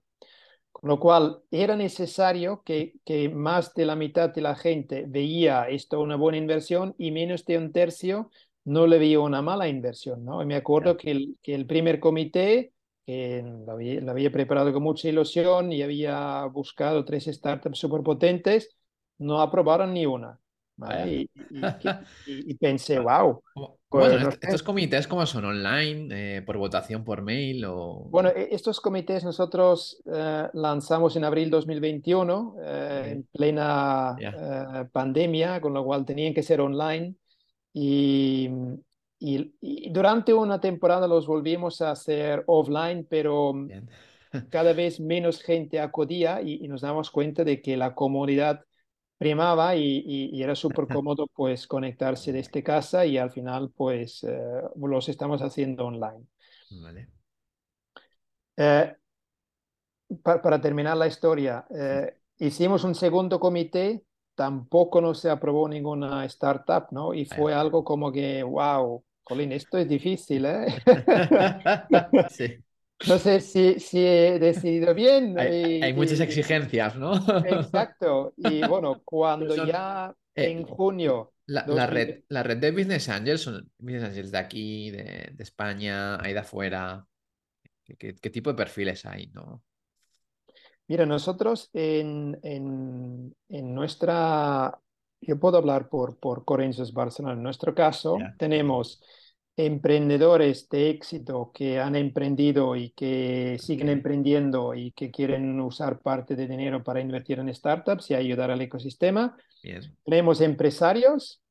Con lo cual, era necesario que, que, más de la mitad de la gente veía esto una buena inversión y menos de un tercio no le veía una mala inversión. ¿no? Y me acuerdo que el, que el primer comité, que lo había, lo había, preparado con mucha ilusión y había buscado tres startups súper potentes, no aprobaron ni una. ¿vale? Y, y, y, y, pensé, wow. Bueno, pues, estos comités, ¿cómo son? ¿Online? Eh, ¿Por votación por mail? O... Bueno, estos comités nosotros eh, lanzamos en abril 2021, eh, Okay. en plena Yeah. pandemia, con lo cual tenían que ser online. Y, y- y durante una temporada los volvimos a hacer offline, pero cada vez menos gente acudía y, y nos damos cuenta de que la comunidad primaba y, y- y era súper cómodo pues conectarse desde casa y al final pues eh, los estamos haciendo online. Vale. Eh, para, terminar la historia, eh, hicimos un segundo comité, tampoco no se aprobó ninguna startup, ¿no? Y fue algo como que, wow, Colin, esto es difícil, ¿eh? sí. No sé si, si he decidido bien. Hay, muchas exigencias, ¿no? Exacto. Y bueno, cuando ya eh, en junio... La, red, la red de Business Angels son Business Angels de aquí, de, España, hay de afuera. ¿Qué, tipo de perfiles hay, no? Mira, nosotros en, en, en nuestra yo puedo hablar por, por Corinthians Barcelona. En nuestro caso, tenemos emprendedores de éxito que han emprendido y que siguen emprendiendo y que quieren usar parte de dinero para invertir en startups y ayudar al ecosistema. Tenemos empresarios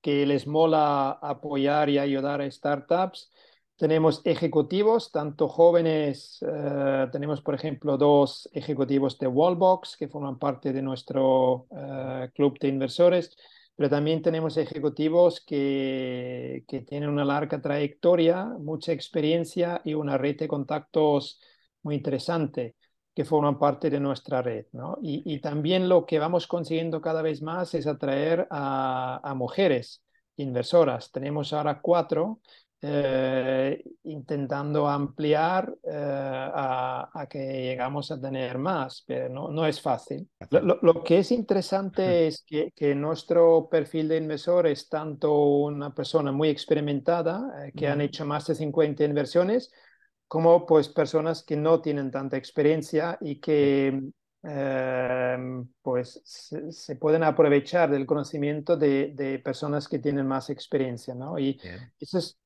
que les mola apoyar y ayudar a startups. Tenemos ejecutivos, tanto jóvenes, eh, tenemos por ejemplo dos ejecutivos de Wallbox que forman parte de nuestro eh, club de inversores, pero también tenemos ejecutivos que, que tienen una larga trayectoria, mucha experiencia y una red de contactos muy interesante que forman parte de nuestra red. ¿no? Y, y, también lo que vamos consiguiendo cada vez más es atraer a, a mujeres inversoras. Tenemos ahora cuatro eh, intentando ampliar eh, a, que llegamos a tener más, pero no, no es fácil. Lo, que es interesante es que, que, nuestro perfil de inversor es tanto una persona muy experimentada, eh, que han hecho más de 50 inversiones, como pues personas que no tienen tanta experiencia y que pues se, pueden aprovechar del conocimiento de, de, personas que tienen más experiencia, ¿no? Y eso es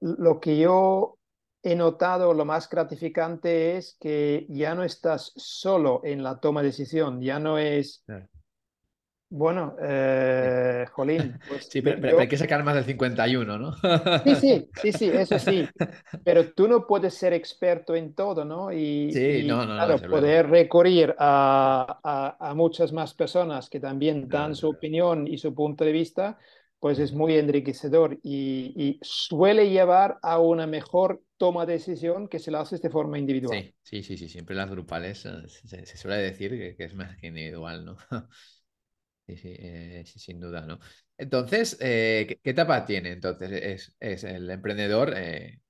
lo que yo he notado, lo más gratificante es que ya no estás solo en la toma de decisión, ya no es... Bueno, eh, Jolín. Pues sí, pero, hay que sacar más del 51, ¿no? Sí, sí, sí, sí, eso sí. Pero tú no puedes ser experto en todo, ¿no? Y, sí, no, no, claro, poder recurrir a, a, muchas más personas que también dan su opinión y su punto de vista, pues es muy enriquecedor y, suele llevar a una mejor toma de decisión que si la haces de forma individual. Sí, sí, sí, siempre las grupales eh, se, suele decir que, es más que individual, ¿no? Eh, sí, sin duda, ¿no? Entonces, eh, ¿qué, etapa tiene? Entonces, es, el emprendedor,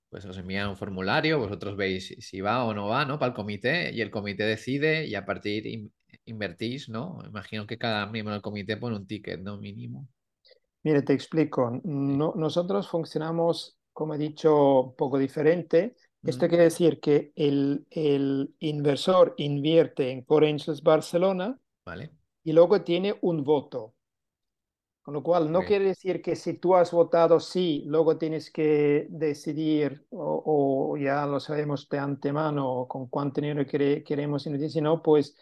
pues os envía un formulario, vosotros veis si va o no va, ¿no? Para el comité y el comité decide y a partir invertís, ¿no? Imagino que cada miembro del comité pone un ticket, ¿no? Mínimo. Mire, te explico. nosotros funcionamos, como he dicho, un poco diferente. Esto quiere decir que el, el inversor invierte en Core Angels Barcelona vale. y luego tiene un voto. Con lo cual, no quiere decir que si tú has votado sí, luego tienes que decidir, o, ya lo sabemos de antemano, con cuánto dinero queremos invertir, sino pues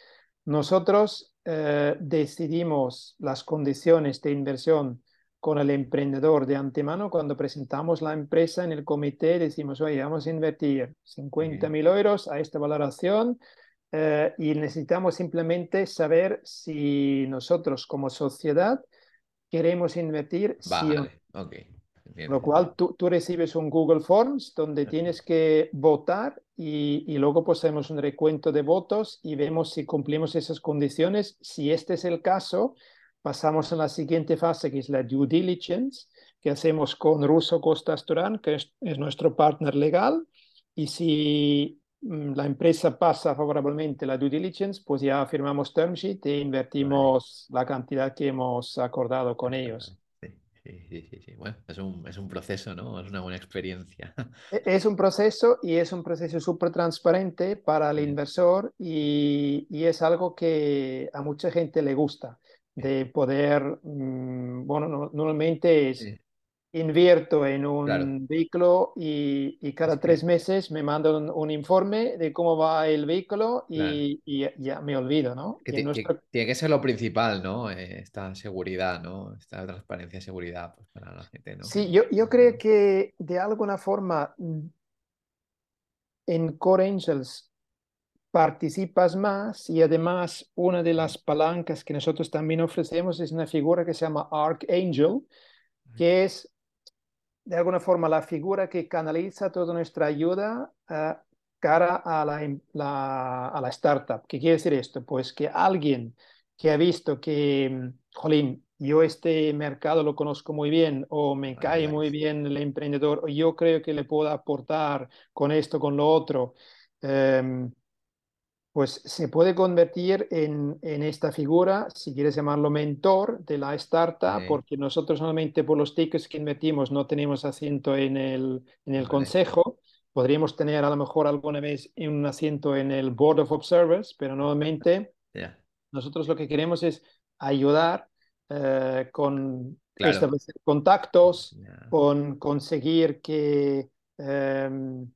nosotros eh, decidimos las condiciones de inversión con el emprendedor de antemano. Cuando presentamos la empresa en el comité, decimos, oye, vamos a invertir 50 mil euros a esta valoración eh, y necesitamos simplemente saber si nosotros como sociedad queremos invertir. Vale, Lo cual tú, tú, recibes un Google Forms donde tienes que votar y, y, luego pues hacemos un recuento de votos y vemos si cumplimos esas condiciones. Si este es el caso, Pasamos a la siguiente fase, que es la due diligence, que hacemos con Russo Costa Astorán, que es, nuestro partner legal. Y si mm, la empresa pasa favorablemente la due diligence, pues ya firmamos term sheet e invertimos la cantidad que hemos acordado con ellos. Sí, sí, sí, sí. Bueno, es un, es un proceso, ¿no? Es una buena experiencia. E, es un proceso y es un proceso súper transparente para el inversor y, y, es algo que a mucha gente le gusta de poder, mm, bueno, normalmente es, invierto en un vehículo y, y cada tres meses me mandan un, informe de cómo va el vehículo y, y ya me olvido, ¿no? Que, Tiene que ser lo principal, ¿no? Eh, esta seguridad, ¿no? Esta transparencia y seguridad pues, para la gente, ¿no? Sí, yo, yo creo que de alguna forma mm, en Core Angels participas más y además una de las palancas que nosotros también ofrecemos es una figura que se llama Archangel, que es de alguna forma la figura que canaliza toda nuestra ayuda cara a la, a la startup. ¿Qué quiere decir esto? Pues que alguien que ha visto que, mm, jolín, yo este mercado lo conozco muy bien o me cae muy bien el emprendedor o yo creo que le puedo aportar con esto, con lo otro, em, pues se puede convertir en, en, esta figura, si quieres llamarlo mentor de la startup, porque nosotros solamente por los tickets que invertimos no tenemos asiento en el, en el consejo. Podríamos tener a lo mejor alguna vez un asiento en el Board of Observers, pero normalmente nosotros lo que queremos es ayudar eh, con establecer contactos, con conseguir que... Em,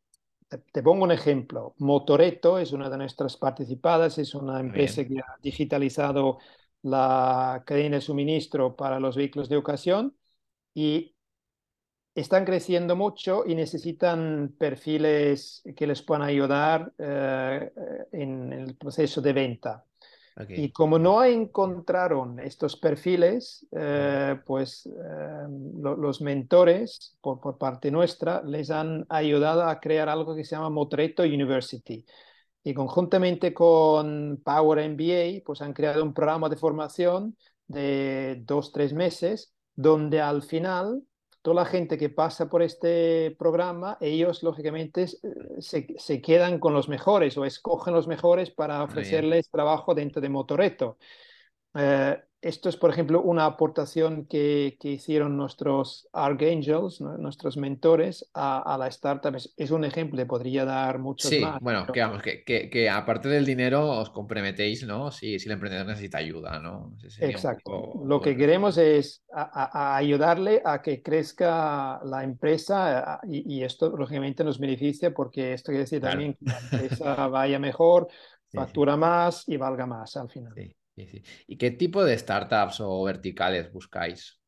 te, pongo un ejemplo. Motoreto es una de nuestras participadas, es una empresa que ha digitalizado la cadena de suministro para los vehículos de ocasión y están creciendo mucho y necesitan perfiles que les puedan ayudar eh, en el proceso de venta. Y como no encontraron estos perfiles, eh, pues eh, los mentores, por, parte nuestra, les han ayudado a crear algo que se llama Motreto University. Y conjuntamente con Power MBA, pues han creado un programa de formación de dos, tres meses, donde al final toda la gente que pasa por este programa, ellos lógicamente eh, se, quedan con los mejores o escogen los mejores para ofrecerles trabajo dentro de Motoreto. Eh, esto es, por ejemplo, una aportación que, que hicieron nuestros Archangels, nuestros mentores, a, la startup. Es, un ejemplo, podría dar muchos sí, más. bueno, que, que, que, aparte del dinero os comprometéis, ¿no? Si, si el emprendedor necesita ayuda, ¿no? Exacto. Lo que queremos es ayudarle a que crezca la empresa y, y, esto, lógicamente, nos beneficia porque esto quiere decir también que la empresa vaya mejor, factura más y valga más al final. Sí. ¿Y qué tipo de startups o verticales buscáis?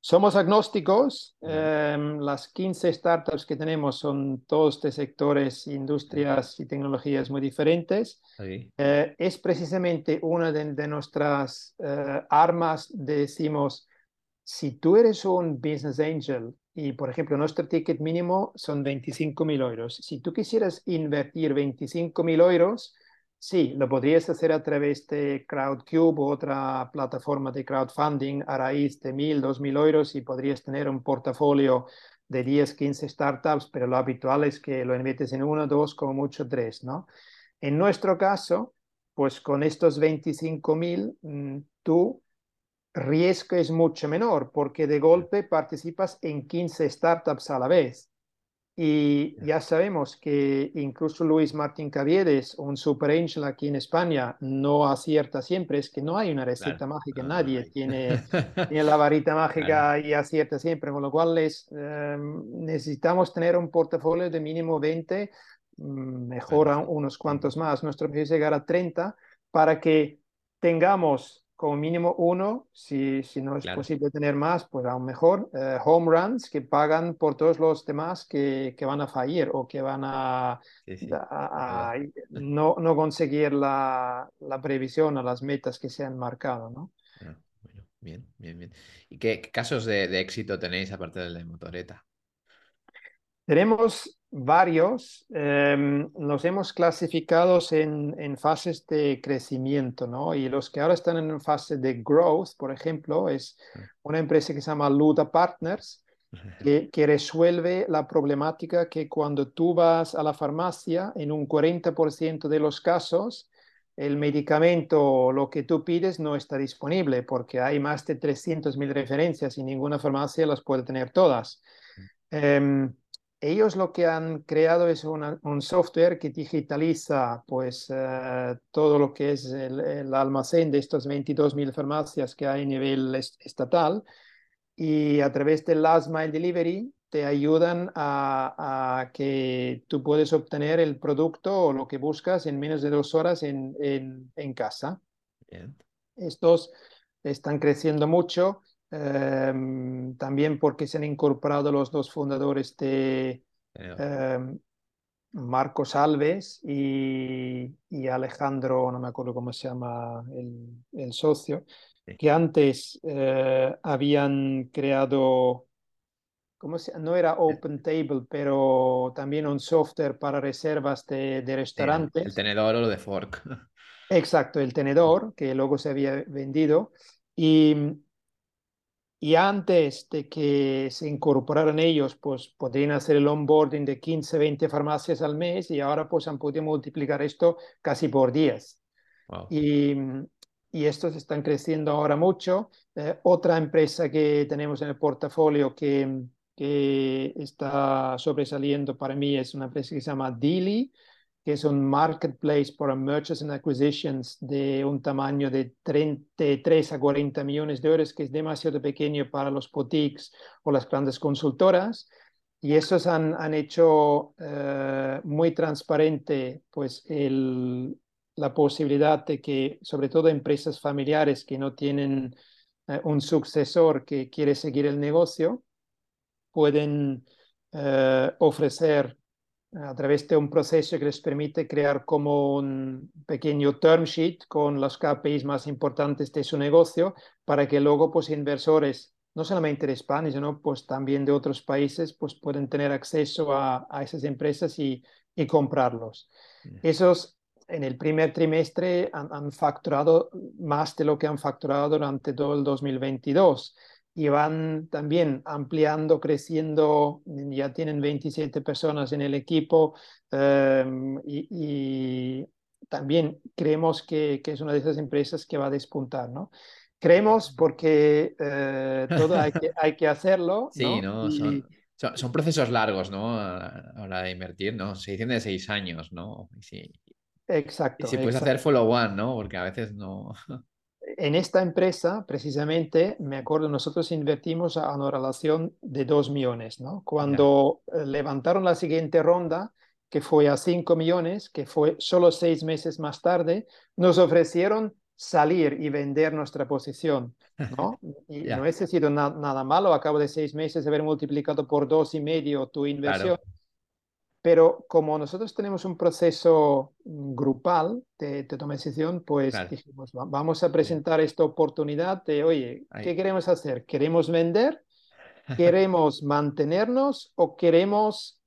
Somos agnósticos. Em, las 15 startups que tenemos son todos de sectores, industrias y tecnologías muy diferentes. Eh, es precisamente una de, nuestras eh, armas, decimos, si tú eres un business angel y, por ejemplo, nuestro ticket mínimo son 25 mil euros, si tú quisieras invertir 25 mil euros, Sí, lo podrías hacer a través de Crowdcube o otra plataforma de crowdfunding a raíz de mil, dos mil euros y podrías tener un portafolio de 10, 15 startups, pero lo habitual es que lo inviertes en uno, dos, como mucho tres, ¿no? En nuestro caso, pues con estos 25 mil, mm, tu riesgo es mucho menor porque de golpe participas en 15 startups a la vez. Y ya sabemos que incluso Luis Martín Caviedes, un super angel aquí en España, no acierta siempre. Es que no hay una receta mágica, nadie tiene, tiene, la varita mágica y acierta siempre. Con lo cual es, em, necesitamos tener un portafolio de mínimo 20, mm, mejor unos cuantos más. Nuestro objetivo es llegar a 30 para que tengamos como mínimo uno, si, si no es posible tener más, pues aún mejor, eh, home runs que pagan por todos los demás que, que van a fallir o que van a, no, no, conseguir la, la, previsión a las metas que se han marcado, ¿no? Ah, bien, bien, bien. ¿Y qué, casos de, de, éxito tenéis aparte del de Motoreta? Tenemos varios, em, los hemos clasificado en, en, fases de crecimiento, ¿no? Y los que ahora están en fase de growth, por ejemplo, es una empresa que se llama Luda Partners, que, que resuelve la problemática que cuando tú vas a la farmacia, en un 40% de los casos, el medicamento o lo que tú pides no está disponible porque hay más de 300.000 referencias y ninguna farmacia las puede tener todas ellos lo que han creado es un software que digitaliza pues eh, todo lo que es el, almacén de estas 22.000 farmacias que hay a nivel estatal y a través del Last Mile Delivery te ayudan a, que tú puedes obtener el producto o lo que buscas en menos de dos horas en, en, casa. Estos están creciendo mucho Em, también porque se han incorporado los dos fundadores de em, Marcos Alves y, Alejandro, no me acuerdo cómo se llama el, socio, que antes eh, habían creado ¿cómo se, no era Open Table, pero también un software para reservas de, de restaurantes. el tenedor o lo de fork. Exacto, el tenedor, que luego se había vendido. Y, y antes de que se incorporaran ellos, pues podrían hacer el onboarding de 15, 20 farmacias al mes y ahora pues han podido multiplicar esto casi por 10. Y, y estos están creciendo ahora mucho. Eh, otra empresa que tenemos en el portafolio que, que está sobresaliendo para mí es una empresa que se llama Dili, que es un marketplace para mergers and acquisitions de un tamaño de 33 a 40 millones de euros, que es demasiado pequeño para los boutiques o las grandes consultoras. Y estos han, han hecho eh, muy transparente pues, el, la posibilidad de que, sobre todo empresas familiares que no tienen eh, un sucesor que quiere seguir el negocio, pueden eh, ofrecer a través de un proceso que les permite crear como un pequeño term sheet con los KPIs más importantes de su negocio para que luego pues inversores no solamente de España, sino pues también de otros países pues pueden tener acceso a, a esas empresas y, y comprarlos. Esos en el primer trimestre han, han, facturado más de lo que han facturado durante todo el 2022 y van también ampliando, creciendo, ya tienen 27 personas en el equipo um, y, y, también creemos que, que, es una de esas empresas que va a despuntar, ¿no? Creemos porque uh, todo hay que, hay que hacerlo. Sí, ¿no? ¿no? Son, son, son, procesos largos, ¿no? A la hora de invertir, ¿no? Se dicen de seis años, ¿no? Y sí, Exacto. Y si puedes exacto. hacer follow one, ¿no? Porque a veces no. En esta empresa, precisamente, me acuerdo, nosotros invertimos a una relación de 2 millones, ¿no? Cuando yeah. levantaron la siguiente ronda, que fue a 5 millones, que fue solo seis meses más tarde, nos ofrecieron salir y vender nuestra posición, ¿no? Y yeah. no hubiese sido na nada malo, a cabo de seis meses haber multiplicado por dos y medio tu inversión. Claro. Pero como nosotros tenemos un proceso grupal de, de decisión, pues claro. dijimos, vamos a presentar esta oportunidad de, oye, Ahí. ¿qué queremos hacer? ¿Queremos vender? ¿Queremos mantenernos o queremos,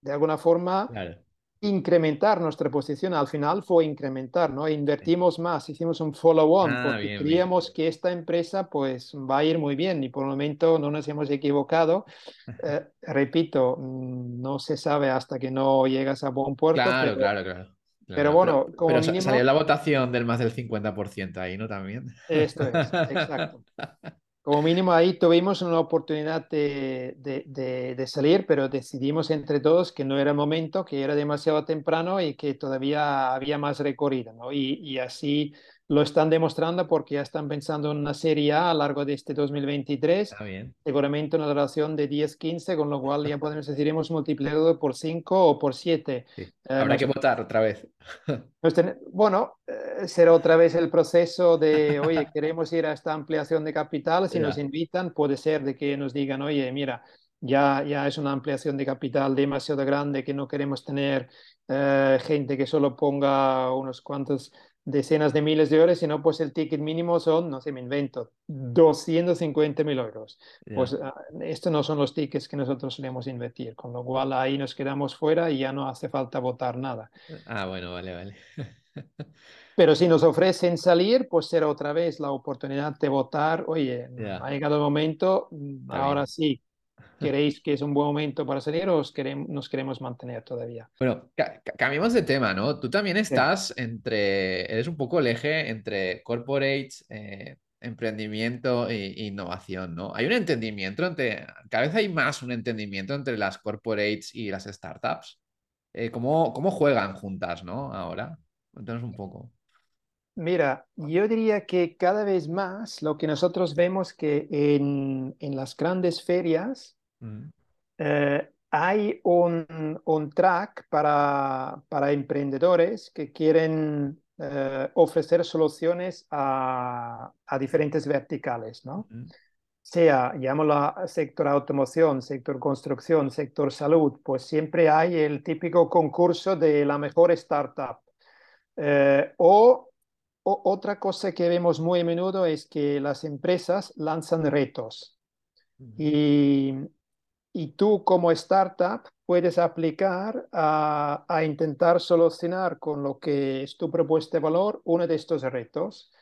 de alguna forma, claro. Incrementar nuestra posición? Al final fue incrementar, ¿no? Invertimos más, hicimos un follow-on Ah, porque bien, creíamos bien. que esta empresa pues va a ir muy bien y por el momento no nos hemos equivocado. Eh, repito, mm, no se sabe hasta que no llegas a buen puerto. Claro, pero, claro, claro. claro. pero bueno, pero, como pero mínimo... salió la votación del más del 50% ahí, ¿no? También. Esto es, exacto. Como mínimo ahí tuvimos una oportunidad de, de, de, de, salir, pero decidimos entre todos que no era el momento, que era demasiado temprano y que todavía había más recorrido, ¿no? Y, y así lo están demostrando porque ya están pensando en una serie A a lo largo de este 2023. Está bien. Seguramente una relación de 10-15, con lo cual ya podemos decir hemos multiplicado por 5 o por 7. Sí. Habrá eh, que votar otra vez. Bueno, eh, será otra vez el proceso de, oye, queremos ir a esta ampliación de capital. Si yeah. nos invitan, puede ser de que nos digan, oye, mira, ya, ya es una ampliación de capital demasiado grande que no queremos tener eh, gente que solo ponga unos cuantos decenas de miles de euros, sino pues el ticket mínimo son, no sé, me invento, 250 mil euros. Yeah. Pues uh, estos no son los tickets que nosotros solemos invertir, con lo cual ahí nos quedamos fuera y ya no hace falta votar nada. Ah, bueno, vale, vale. Pero si nos ofrecen salir, pues será otra vez la oportunidad de votar, oye, Yeah. ha llegado el momento, ahora sí, ¿Queréis que es un buen momento para salir o os queremos, nos queremos mantener todavía? Bueno, ca cambiemos de tema, ¿no? Tú también estás sí. entre, eres un poco el eje entre corporates, eh, emprendimiento e innovación, ¿no? Hay un entendimiento entre, cada vez hay más un entendimiento entre las corporates y las startups. Eh, ¿cómo, ¿Cómo juegan juntas, ¿no? Ahora, cuéntanos un poco. Mira, yo diría que cada vez más lo que nosotros vemos que en, en las grandes ferias Mm. Eh, hay un, un track para, para, emprendedores que quieren eh, ofrecer soluciones a, a, diferentes verticales, ¿no? Mm. Sea, llámalo sector automoción, sector construcción, sector salud, pues siempre hay el típico concurso de la mejor startup. Eh, o, o otra cosa que vemos muy a menudo es que las empresas lanzan retos. Y, y tú como startup puedes aplicar a, a, intentar solucionar con lo que es tu propuesta de valor uno de estos retos.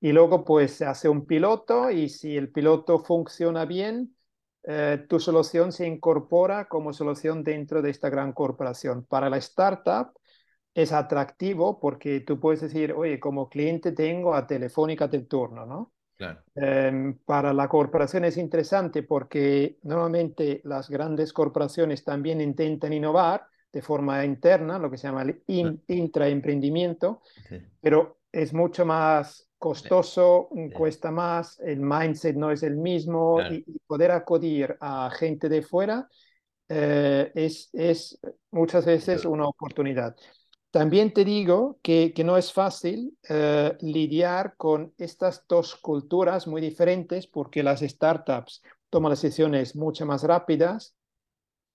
Y luego pues se hace un piloto y si el piloto funciona bien, eh, tu solución se incorpora como solución dentro de esta gran corporación. Para la startup es atractivo porque tú puedes decir, oye, como cliente tengo a Telefónica del turno, ¿no? Em, para la corporación es interesante porque normalmente las grandes corporaciones también intentan innovar de forma interna, lo que se llama el intraemprendimiento, pero es mucho más costoso, cuesta más, el mindset no es el mismo y, poder acudir a gente de fuera eh, es, es muchas veces una oportunidad. También te digo que, que no es fácil eh, lidiar con estas dos culturas muy diferentes porque las startups toman las decisiones mucho más rápidas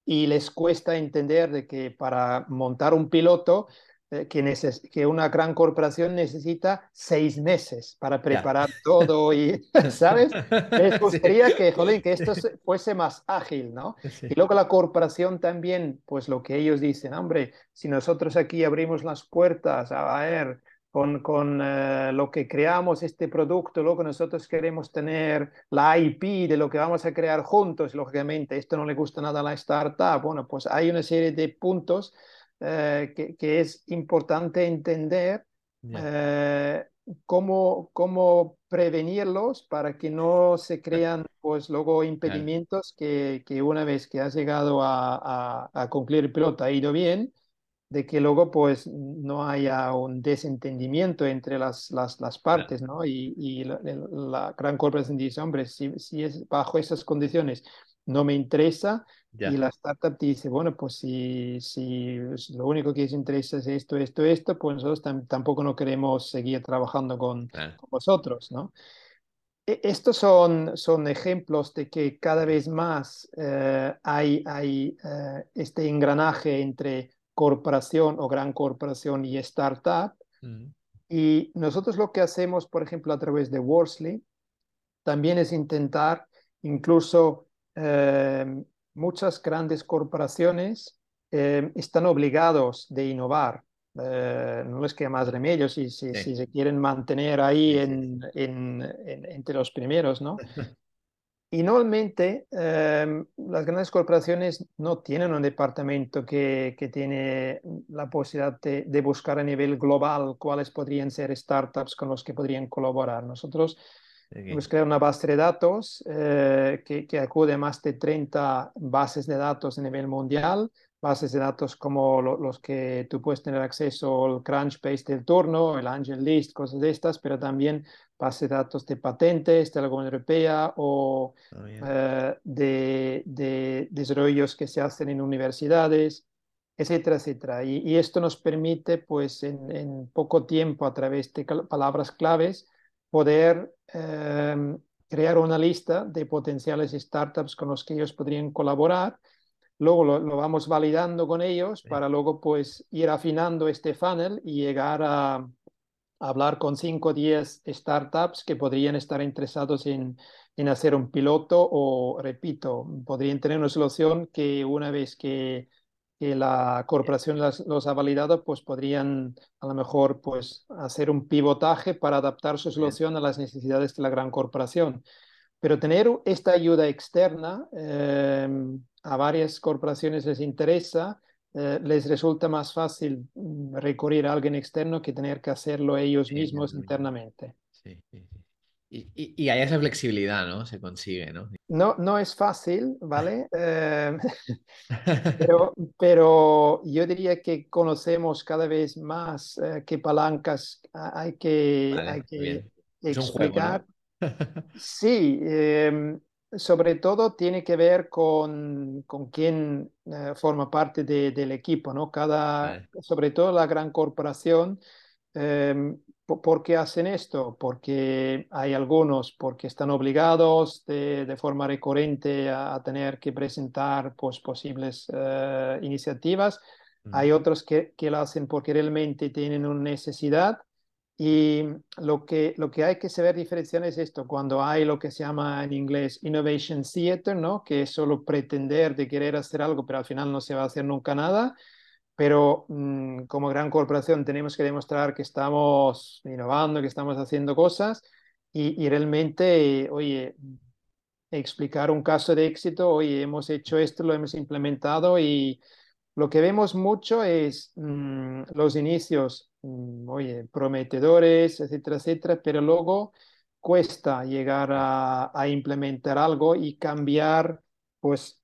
y les cuesta entender de que para montar un piloto eh, que, que, una gran corporación necesita seis meses para preparar todo y, ¿sabes? Les gustaría que, joder, que esto fuese más ágil, ¿no? Y luego la corporación también, pues lo que ellos dicen, hombre, si nosotros aquí abrimos las puertas, a ver, con, con eh, lo que creamos este producto, luego nosotros queremos tener la IP de lo que vamos a crear juntos, lógicamente, esto no le gusta nada a la startup, bueno, pues hay una serie de puntos eh, que, es importante entender eh, cómo, cómo prevenirlos para que no se crean pues luego impedimentos que, que una vez que has llegado a, a, concluir el piloto ha ido bien, de que luego pues no haya un desentendimiento entre las, las, las partes, ¿no? Y, y la, gran corporación dice, hombre, si, si es bajo esas condiciones no me interesa, y la startup dice, bueno, pues si, si lo único que les interesa es esto, esto, esto, pues nosotros tampoco no queremos seguir trabajando con, vosotros, ¿no? E, estos son, son ejemplos de que cada vez más eh, hay, hay eh, este engranaje entre corporación o gran corporación y startup. Mm. Y nosotros lo que hacemos, por ejemplo, a través de Worsley, también es intentar incluso eh, muchas grandes corporaciones eh, están obligados de innovar. Eh, no les queda más remedio si, si, si se quieren mantener ahí en, en, entre los primeros, ¿no? Y normalmente em, las grandes corporaciones no tienen un departamento que, que tiene la posibilidad de, de, buscar a nivel global cuáles podrían ser startups con los que podrían colaborar. Nosotros Hemos creado una base de datos eh, que, que, acude a más de 30 bases de datos a nivel mundial, bases de datos como los que tú puedes tener acceso al Crunchbase del turno, el Angel List, cosas de estas, pero también bases de datos de patentes de la Unión Europea o oh, eh, de, de, desarrollos que se hacen en universidades etcétera, etcétera. Y, y, esto nos permite, pues, en, en poco tiempo, a través de palabras claves, poder em, crear una lista de potenciales startups con los que ellos podrían colaborar. Luego lo, vamos validando con ellos para luego pues ir afinando este funnel y llegar a, hablar con 5 o 10 startups que podrían estar interesados en, en hacer un piloto o, repito, podrían tener una solución que una vez que que la corporación los ha validado, pues podrían a lo mejor pues, hacer un pivotaje para adaptar su solución a las necesidades de la gran corporación. Pero tener esta ayuda externa em, a varias corporaciones les interesa, eh, les resulta más fácil mm, recurrir a alguien externo que tener que hacerlo ellos mismos internamente. Sí, sí, sí. Y, y, hay esa flexibilidad, ¿no? Se consigue, ¿no? No, no es fácil, ¿vale? Eh, pero, pero yo diría que conocemos cada vez más eh, qué palancas hay que, hay que explicar. sí, em, sobre todo tiene que ver con, con quién eh, forma parte del equipo, ¿no? Cada, sobre todo la gran corporación. ¿Por qué hacen esto? Porque hay algunos porque están obligados de, forma recurrente a, tener que presentar pues, posibles eh, iniciativas. Hay otros que, que, lo hacen porque realmente tienen una necesidad Y lo que, lo que hay que saber diferenciar es esto, cuando hay lo que se llama en inglés innovation theater, ¿no? que es solo pretender de querer hacer algo, pero al final no se va a hacer nunca nada. Pero mm, como gran corporación tenemos que demostrar que estamos innovando, que estamos haciendo cosas y, y realmente, oye, explicar un caso de éxito, oye, hemos hecho esto, lo hemos implementado y lo que vemos mucho es mm, los inicios, mm, oye, prometedores, etcétera, etcétera, pero luego cuesta llegar a, a, implementar algo y cambiar, pues,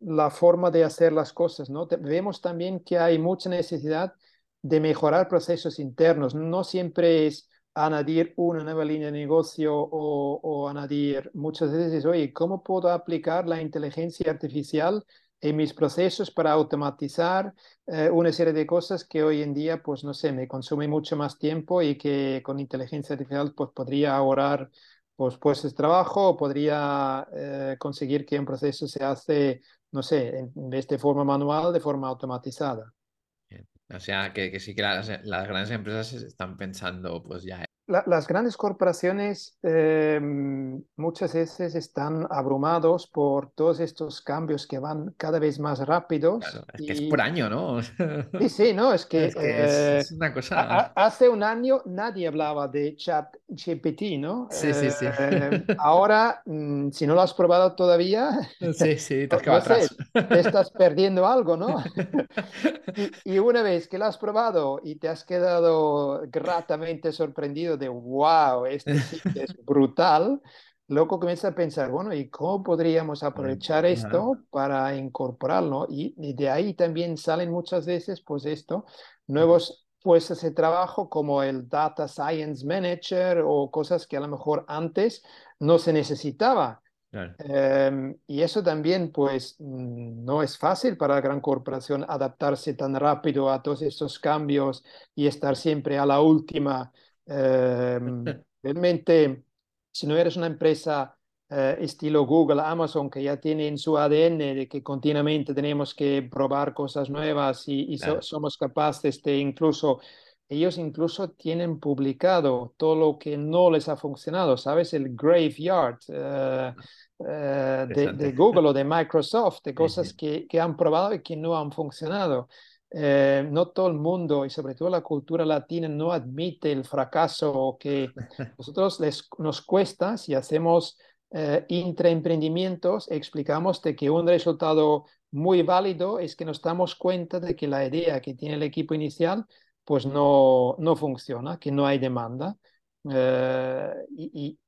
la forma de hacer las cosas, ¿no? Vemos también que hay mucha necesidad de mejorar procesos internos. No siempre es añadir una nueva línea de negocio o, o añadir muchas veces, oye, ¿cómo puedo aplicar la inteligencia artificial en mis procesos para automatizar eh, una serie de cosas que hoy en día, pues no sé, me consume mucho más tiempo y que con inteligencia artificial pues podría ahorrar pues, puestos de trabajo podría eh, conseguir que un proceso se hace, no sé, en vez de forma manual, de forma automatizada. O sea, que, que sí que las, las, grandes empresas están pensando pues ya la, las grandes corporaciones eh, muchas veces están abrumados por todos estos cambios que van cada vez más rápidos. Claro, es y... que es por año, ¿no? Sí, sí, no, es que, es, que eh, es, una cosa. A, hace un año nadie hablaba de chat GPT, ¿no? Sí, sí, sí. Eh, ahora, mm, si no lo has probado todavía, sí, sí, te has no atrás. Sé, te estás perdiendo algo, ¿no? y, y una vez que lo has probado y te has quedado gratamente sorprendido de wow, este sí es brutal, luego comienza a pensar, bueno, ¿y cómo podríamos aprovechar esto para incorporarlo? Y, y, de ahí también salen muchas veces, pues esto, nuevos puestos de trabajo como el Data Science Manager o cosas que a lo mejor antes no se necesitaba. Eh, y eso también, pues, no es fácil para la gran corporación adaptarse tan rápido a todos estos cambios y estar siempre a la última eh, realmente, si no eres una empresa eh, estilo Google, Amazon, que ya tiene en su ADN de que continuamente tenemos que probar cosas nuevas y, y so- somos capaces de incluso, ellos incluso tienen publicado todo lo que no les ha funcionado, ¿sabes? El graveyard eh, eh, de, de. Google o de Microsoft, de cosas que, que han probado y que no han funcionado. Eh, no todo el mundo y sobre todo la cultura latina no admite el fracaso o que nosotros les, nos cuesta si hacemos eh, intraemprendimientos, explicamos de que un resultado muy válido es que nos damos cuenta de que la idea que tiene el equipo inicial pues no, no funciona, que no hay demanda. Eh, y, y,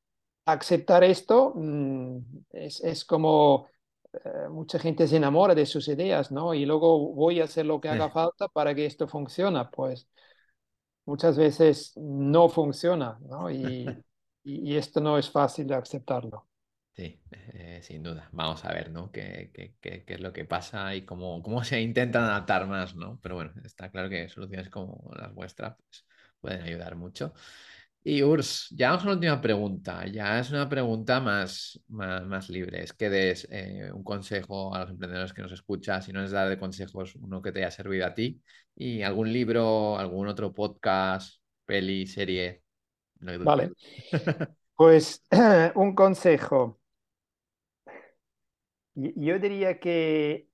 aceptar esto mmm, es, es como eh, mucha gente se enamora de sus ideas, ¿no? Y luego voy a hacer lo que haga falta para que esto funcione. Pues muchas veces no funciona, ¿no? Y, y, y esto no es fácil de aceptarlo. Sí, eh, sin duda. Vamos a ver, ¿no? ¿Qué, qué, qué, qué es lo que pasa y cómo, cómo se intentan adaptar más, ¿no? Pero bueno, está claro que soluciones como las vuestras pues, pueden ayudar mucho. Y Urs, ya vamos a la última pregunta. Ya es una pregunta más, más, más libre. Es que des eh, un consejo a los emprendedores que nos escuchan. Si no es dar de consejos, uno que te haya servido a ti. Y algún libro, algún otro podcast, peli, serie. No hay duda. Vale. Pues un consejo. Yo diría que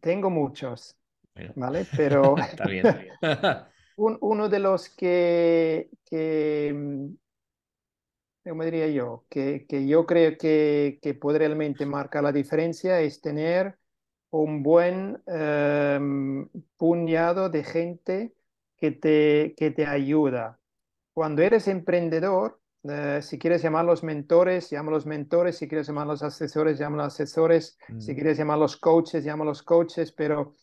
tengo muchos, Bueno, ¿vale? Pero está bien. Está bien. un, uno de los que, que, ¿cómo diría yo? Que, que yo creo que, que, puede realmente marcar la diferencia es tener un buen eh, puñado de gente que te, que te ayuda. Cuando eres emprendedor, eh, si quieres llamarlos mentores, llámalos mentores, si quieres llamarlos asesores, llámalos asesores, Mm. si quieres llamarlos coaches, llámalos coaches, pero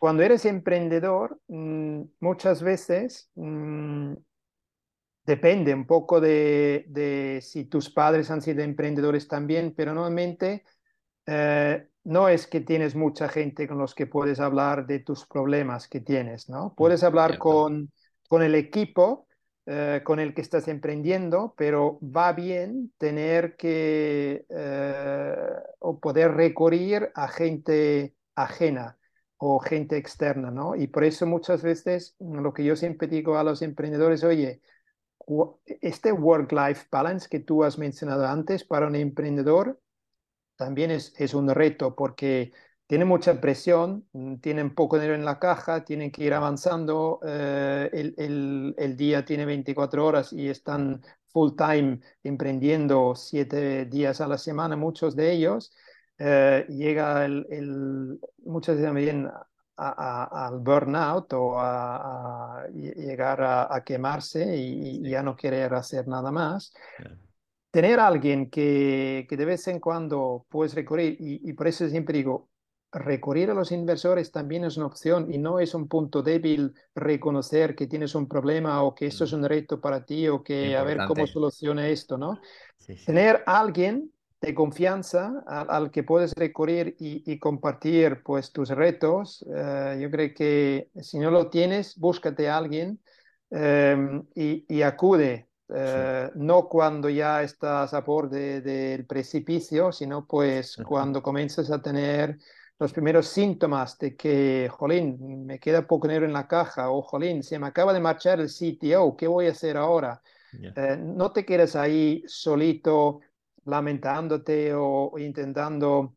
cuando eres emprendedor, mmm, muchas veces mmm, depende un poco de, de, si tus padres han sido emprendedores también, pero normalmente eh, no es que tienes mucha gente con los que puedes hablar de tus problemas que tienes, ¿no? Puedes hablar con, con el equipo eh, con el que estás emprendiendo, pero va bien tener que eh, o poder recurrir a gente ajena o gente externa, ¿no? Y por eso muchas veces lo que yo siempre digo a los emprendedores, oye, este work-life balance que tú has mencionado antes para un emprendedor también es, es un reto porque tiene mucha presión, mm, tienen poco dinero en la caja, tienen que ir avanzando, eh, el, el, el, día tiene 24 horas y están full time emprendiendo siete días a la semana, muchos de ellos. Eh, llega el, el, muchas veces también al burnout o a, llegar a, quemarse y, ya no querer hacer nada más. Tener a alguien que, que, de vez en cuando puedes recurrir, y, y por eso siempre digo, recurrir a los inversores también es una opción y no es un punto débil reconocer que tienes un problema o que esto es mm. un reto para ti o que a ver cómo soluciona esto, ¿no? Tener alguien de confianza al, que puedes recurrir y, compartir pues tus retos, eh, yo creo que si no lo tienes, búscate a alguien em, y, acude. Eh, no cuando ya estás a borde del precipicio, sino pues cuando comiences a tener los primeros síntomas de que, jolín, me queda poco dinero en la caja o, jolín, se me acaba de marchar el CTO, ¿qué voy a hacer ahora? Eh, no te quedes ahí solito lamentándote o, intentando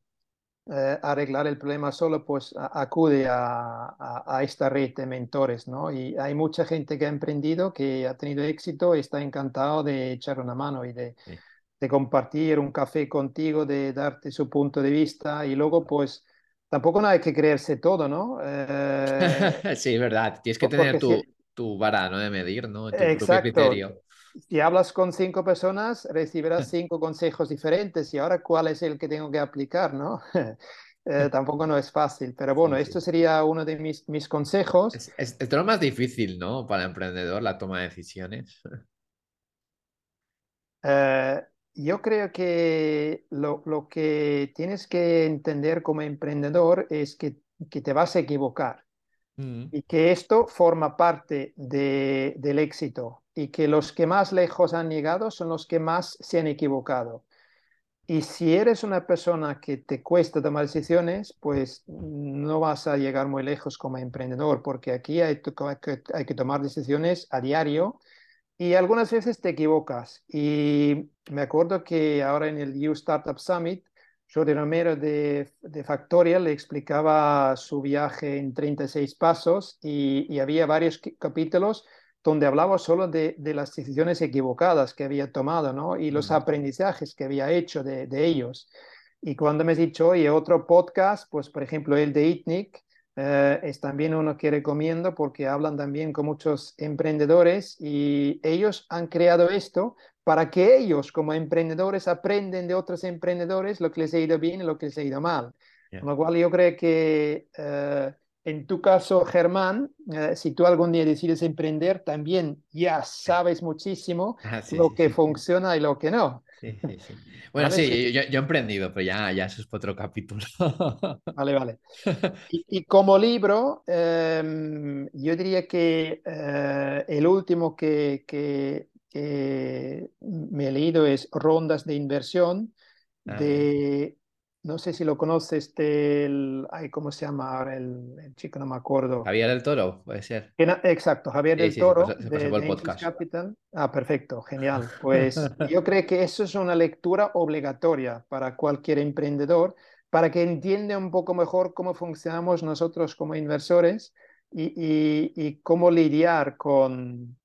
eh, arreglar el problema solo, pues acude a, esta red de mentores, ¿no? Y hay mucha gente que ha emprendido, que ha tenido éxito y está encantado de echar una mano y de, de compartir un café contigo, de darte su punto de vista y luego, pues tampoco no hay que creerse todo, ¿no? Eh, sí, es verdad. Tienes que tener tu, tu, vara ¿no? de medir, ¿no? Tu propio criterio. Si hablas con cinco personas, recibirás cinco consejos diferentes y ahora cuál es el que tengo que aplicar, ¿no? Eh, tampoco no es fácil, pero bueno, esto sería uno de mis, mis consejos. Es, es, es, lo más difícil, ¿no? Para el emprendedor, la toma de decisiones. Eh, yo creo que lo, lo, que tienes que entender como emprendedor es que, que te vas a equivocar mm. y que esto forma parte de, del éxito y que los que más lejos han llegado son los que más se han equivocado. Y si eres una persona que te cuesta tomar decisiones, pues no vas a llegar muy lejos como emprendedor, porque aquí hay, hay que tomar decisiones a diario y algunas veces te equivocas. Y me acuerdo que ahora en el You Startup Summit, Jordi Romero de, de Factorial le explicaba su viaje en 36 pasos y, había varios capítulos donde hablaba solo de, de, las decisiones equivocadas que había tomado ¿no? y los aprendizajes que había hecho de, de ellos. Y cuando me has dicho, oye, otro podcast, pues por ejemplo el de ITNIC, eh, es también uno que recomiendo porque hablan también con muchos emprendedores y ellos han creado esto para que ellos como emprendedores aprenden de otros emprendedores lo que les ha ido bien y lo que les ha ido mal. Con lo cual yo creo que eh, en tu caso, Germán, eh, si tú algún día decides emprender, también ya sabes muchísimo ah, lo que funciona y lo que no. Bueno, sí, yo, he emprendido, pero ya, ya eso es otro capítulo. Vale, vale. Y, como libro, em, yo diría que eh, el último que, que, me he leído es Rondas de Inversión ah, de no sé si lo conoces, del, ay, ¿cómo se llama ahora el, chico? No me acuerdo. Javier del Toro, puede ser. Exacto, Javier del Toro. de, Capital. Ah, perfecto, genial. Pues yo creo que eso es una lectura obligatoria para cualquier emprendedor, para que entienda un poco mejor cómo funcionamos nosotros como inversores y, y, cómo lidiar con,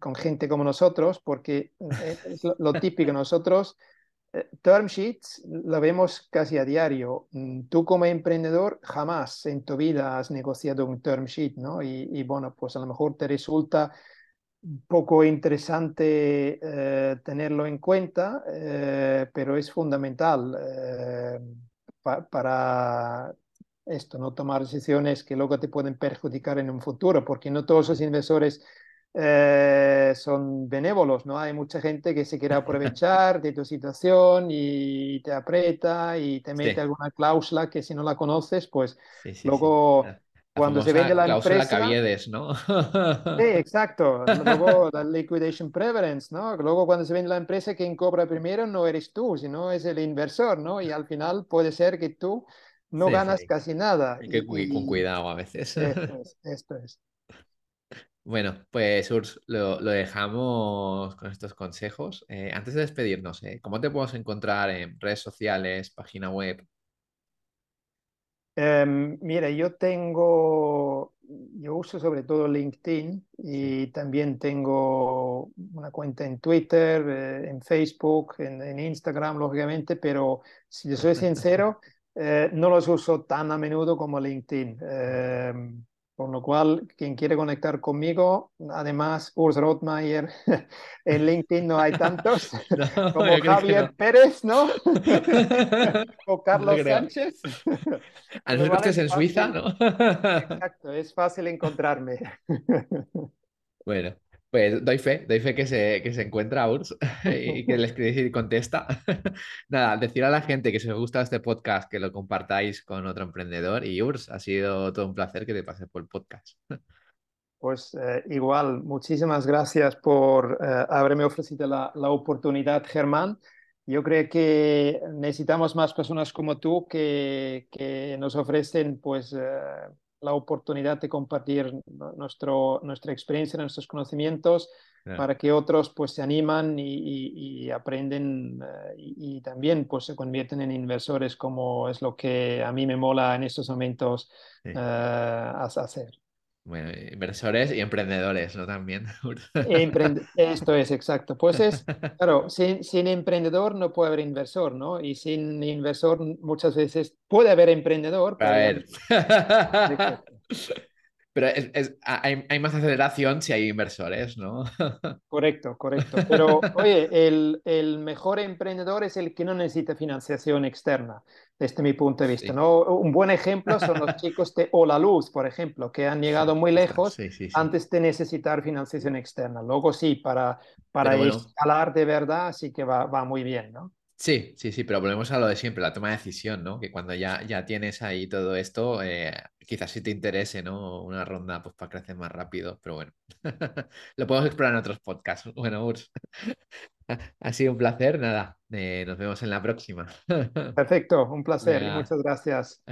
con gente como nosotros, porque es lo típico, nosotros eh, term sheets lo vemos casi a diario. Mm, tú como emprendedor jamás en tu vida has negociado un term sheet, ¿no? Y, bueno, pues a lo mejor te resulta poco interesante eh, tenerlo en cuenta, eh, pero es fundamental para esto, no tomar decisiones que luego te pueden perjudicar en un futuro, porque no todos los inversores eh, son benévolos, ¿no? Hay mucha gente que se quiere aprovechar de tu situación y te aprieta y te mete alguna cláusula que si no la conoces, pues luego cuando se vende la empresa... Caviedes, ¿no? sí, exacto. Luego la liquidation preference, ¿no? Luego cuando se vende la empresa, quien cobra primero no eres tú, sino es el inversor, ¿no? Y al final puede ser que tú no Sí, ganas sí. casi nada. Hay que Y, con cuidado a veces. esto es, esto es. Bueno, pues Urs, lo, lo dejamos con estos consejos. Eh, antes de despedirnos, ¿eh? ¿Cómo te podemos encontrar en redes sociales, página web? Em, mira, yo tengo, yo uso sobre todo LinkedIn y también tengo una cuenta en Twitter, eh, en Facebook, en, en Instagram, lógicamente, pero si yo soy sincero, eh, no los uso tan a menudo como LinkedIn. Por lo cual, quien quiere conectar conmigo, además, Urs Rotmeier, en LinkedIn no hay tantos No, como Javier no. Pérez, ¿no? o Carlos. Sánchez. A Con no lo ser que es en Suiza, ¿no? exacto, es fácil encontrarme. Bueno, pues doy fe, doy fe que se, que se encuentra Urs y que le escribís y contesta. Nada, decir a la gente que si os gusta este podcast que lo compartáis con otro emprendedor y Urs, ha sido todo un placer que te pases por el podcast. Pues eh, igual, muchísimas gracias por eh, haberme ofrecido la, la oportunidad, Germán. Yo creo que necesitamos más personas como tú que, que nos ofrecen pues, eh, la oportunidad de compartir nuestro, nuestra experiencia, nuestros conocimientos, para que otros pues, se animan y, y- y aprenden eh, y, y también pues, se convierten en inversores, como es lo que a mí me mola en estos momentos sí. eh, hacer. Bueno, inversores y emprendedores, ¿no? También. Esto es exacto. Pues es, claro, sin, sin emprendedor no puede haber inversor, ¿no? Y sin inversor muchas veces puede haber emprendedor, A pero no- ver. Pero es- es- hay, hay más aceleración si hay inversores, ¿no? Correcto, correcto. Pero oye, el, el mejor emprendedor es el que no necesita financiación externa, desde mi punto de vista, Sí. ¿no? Un buen ejemplo son los chicos de Hola Luz, por ejemplo, que han llegado muy lejos Sí, sí, sí. antes de necesitar financiación externa. Luego sí, para, para bueno, escalar de verdad sí que va, va muy bien, ¿no? Sí, sí, sí, pero volvemos a lo de siempre, la toma de decisión, ¿no? Que cuando ya, ya tienes ahí todo esto, eh, quizás sí te interese, ¿no? Una ronda pues para crecer más rápido, pero bueno, lo podemos explorar en otros podcasts. Bueno, Urs, ha sido un placer, nada, eh, nos vemos en la próxima. Perfecto, un placer y muchas gracias.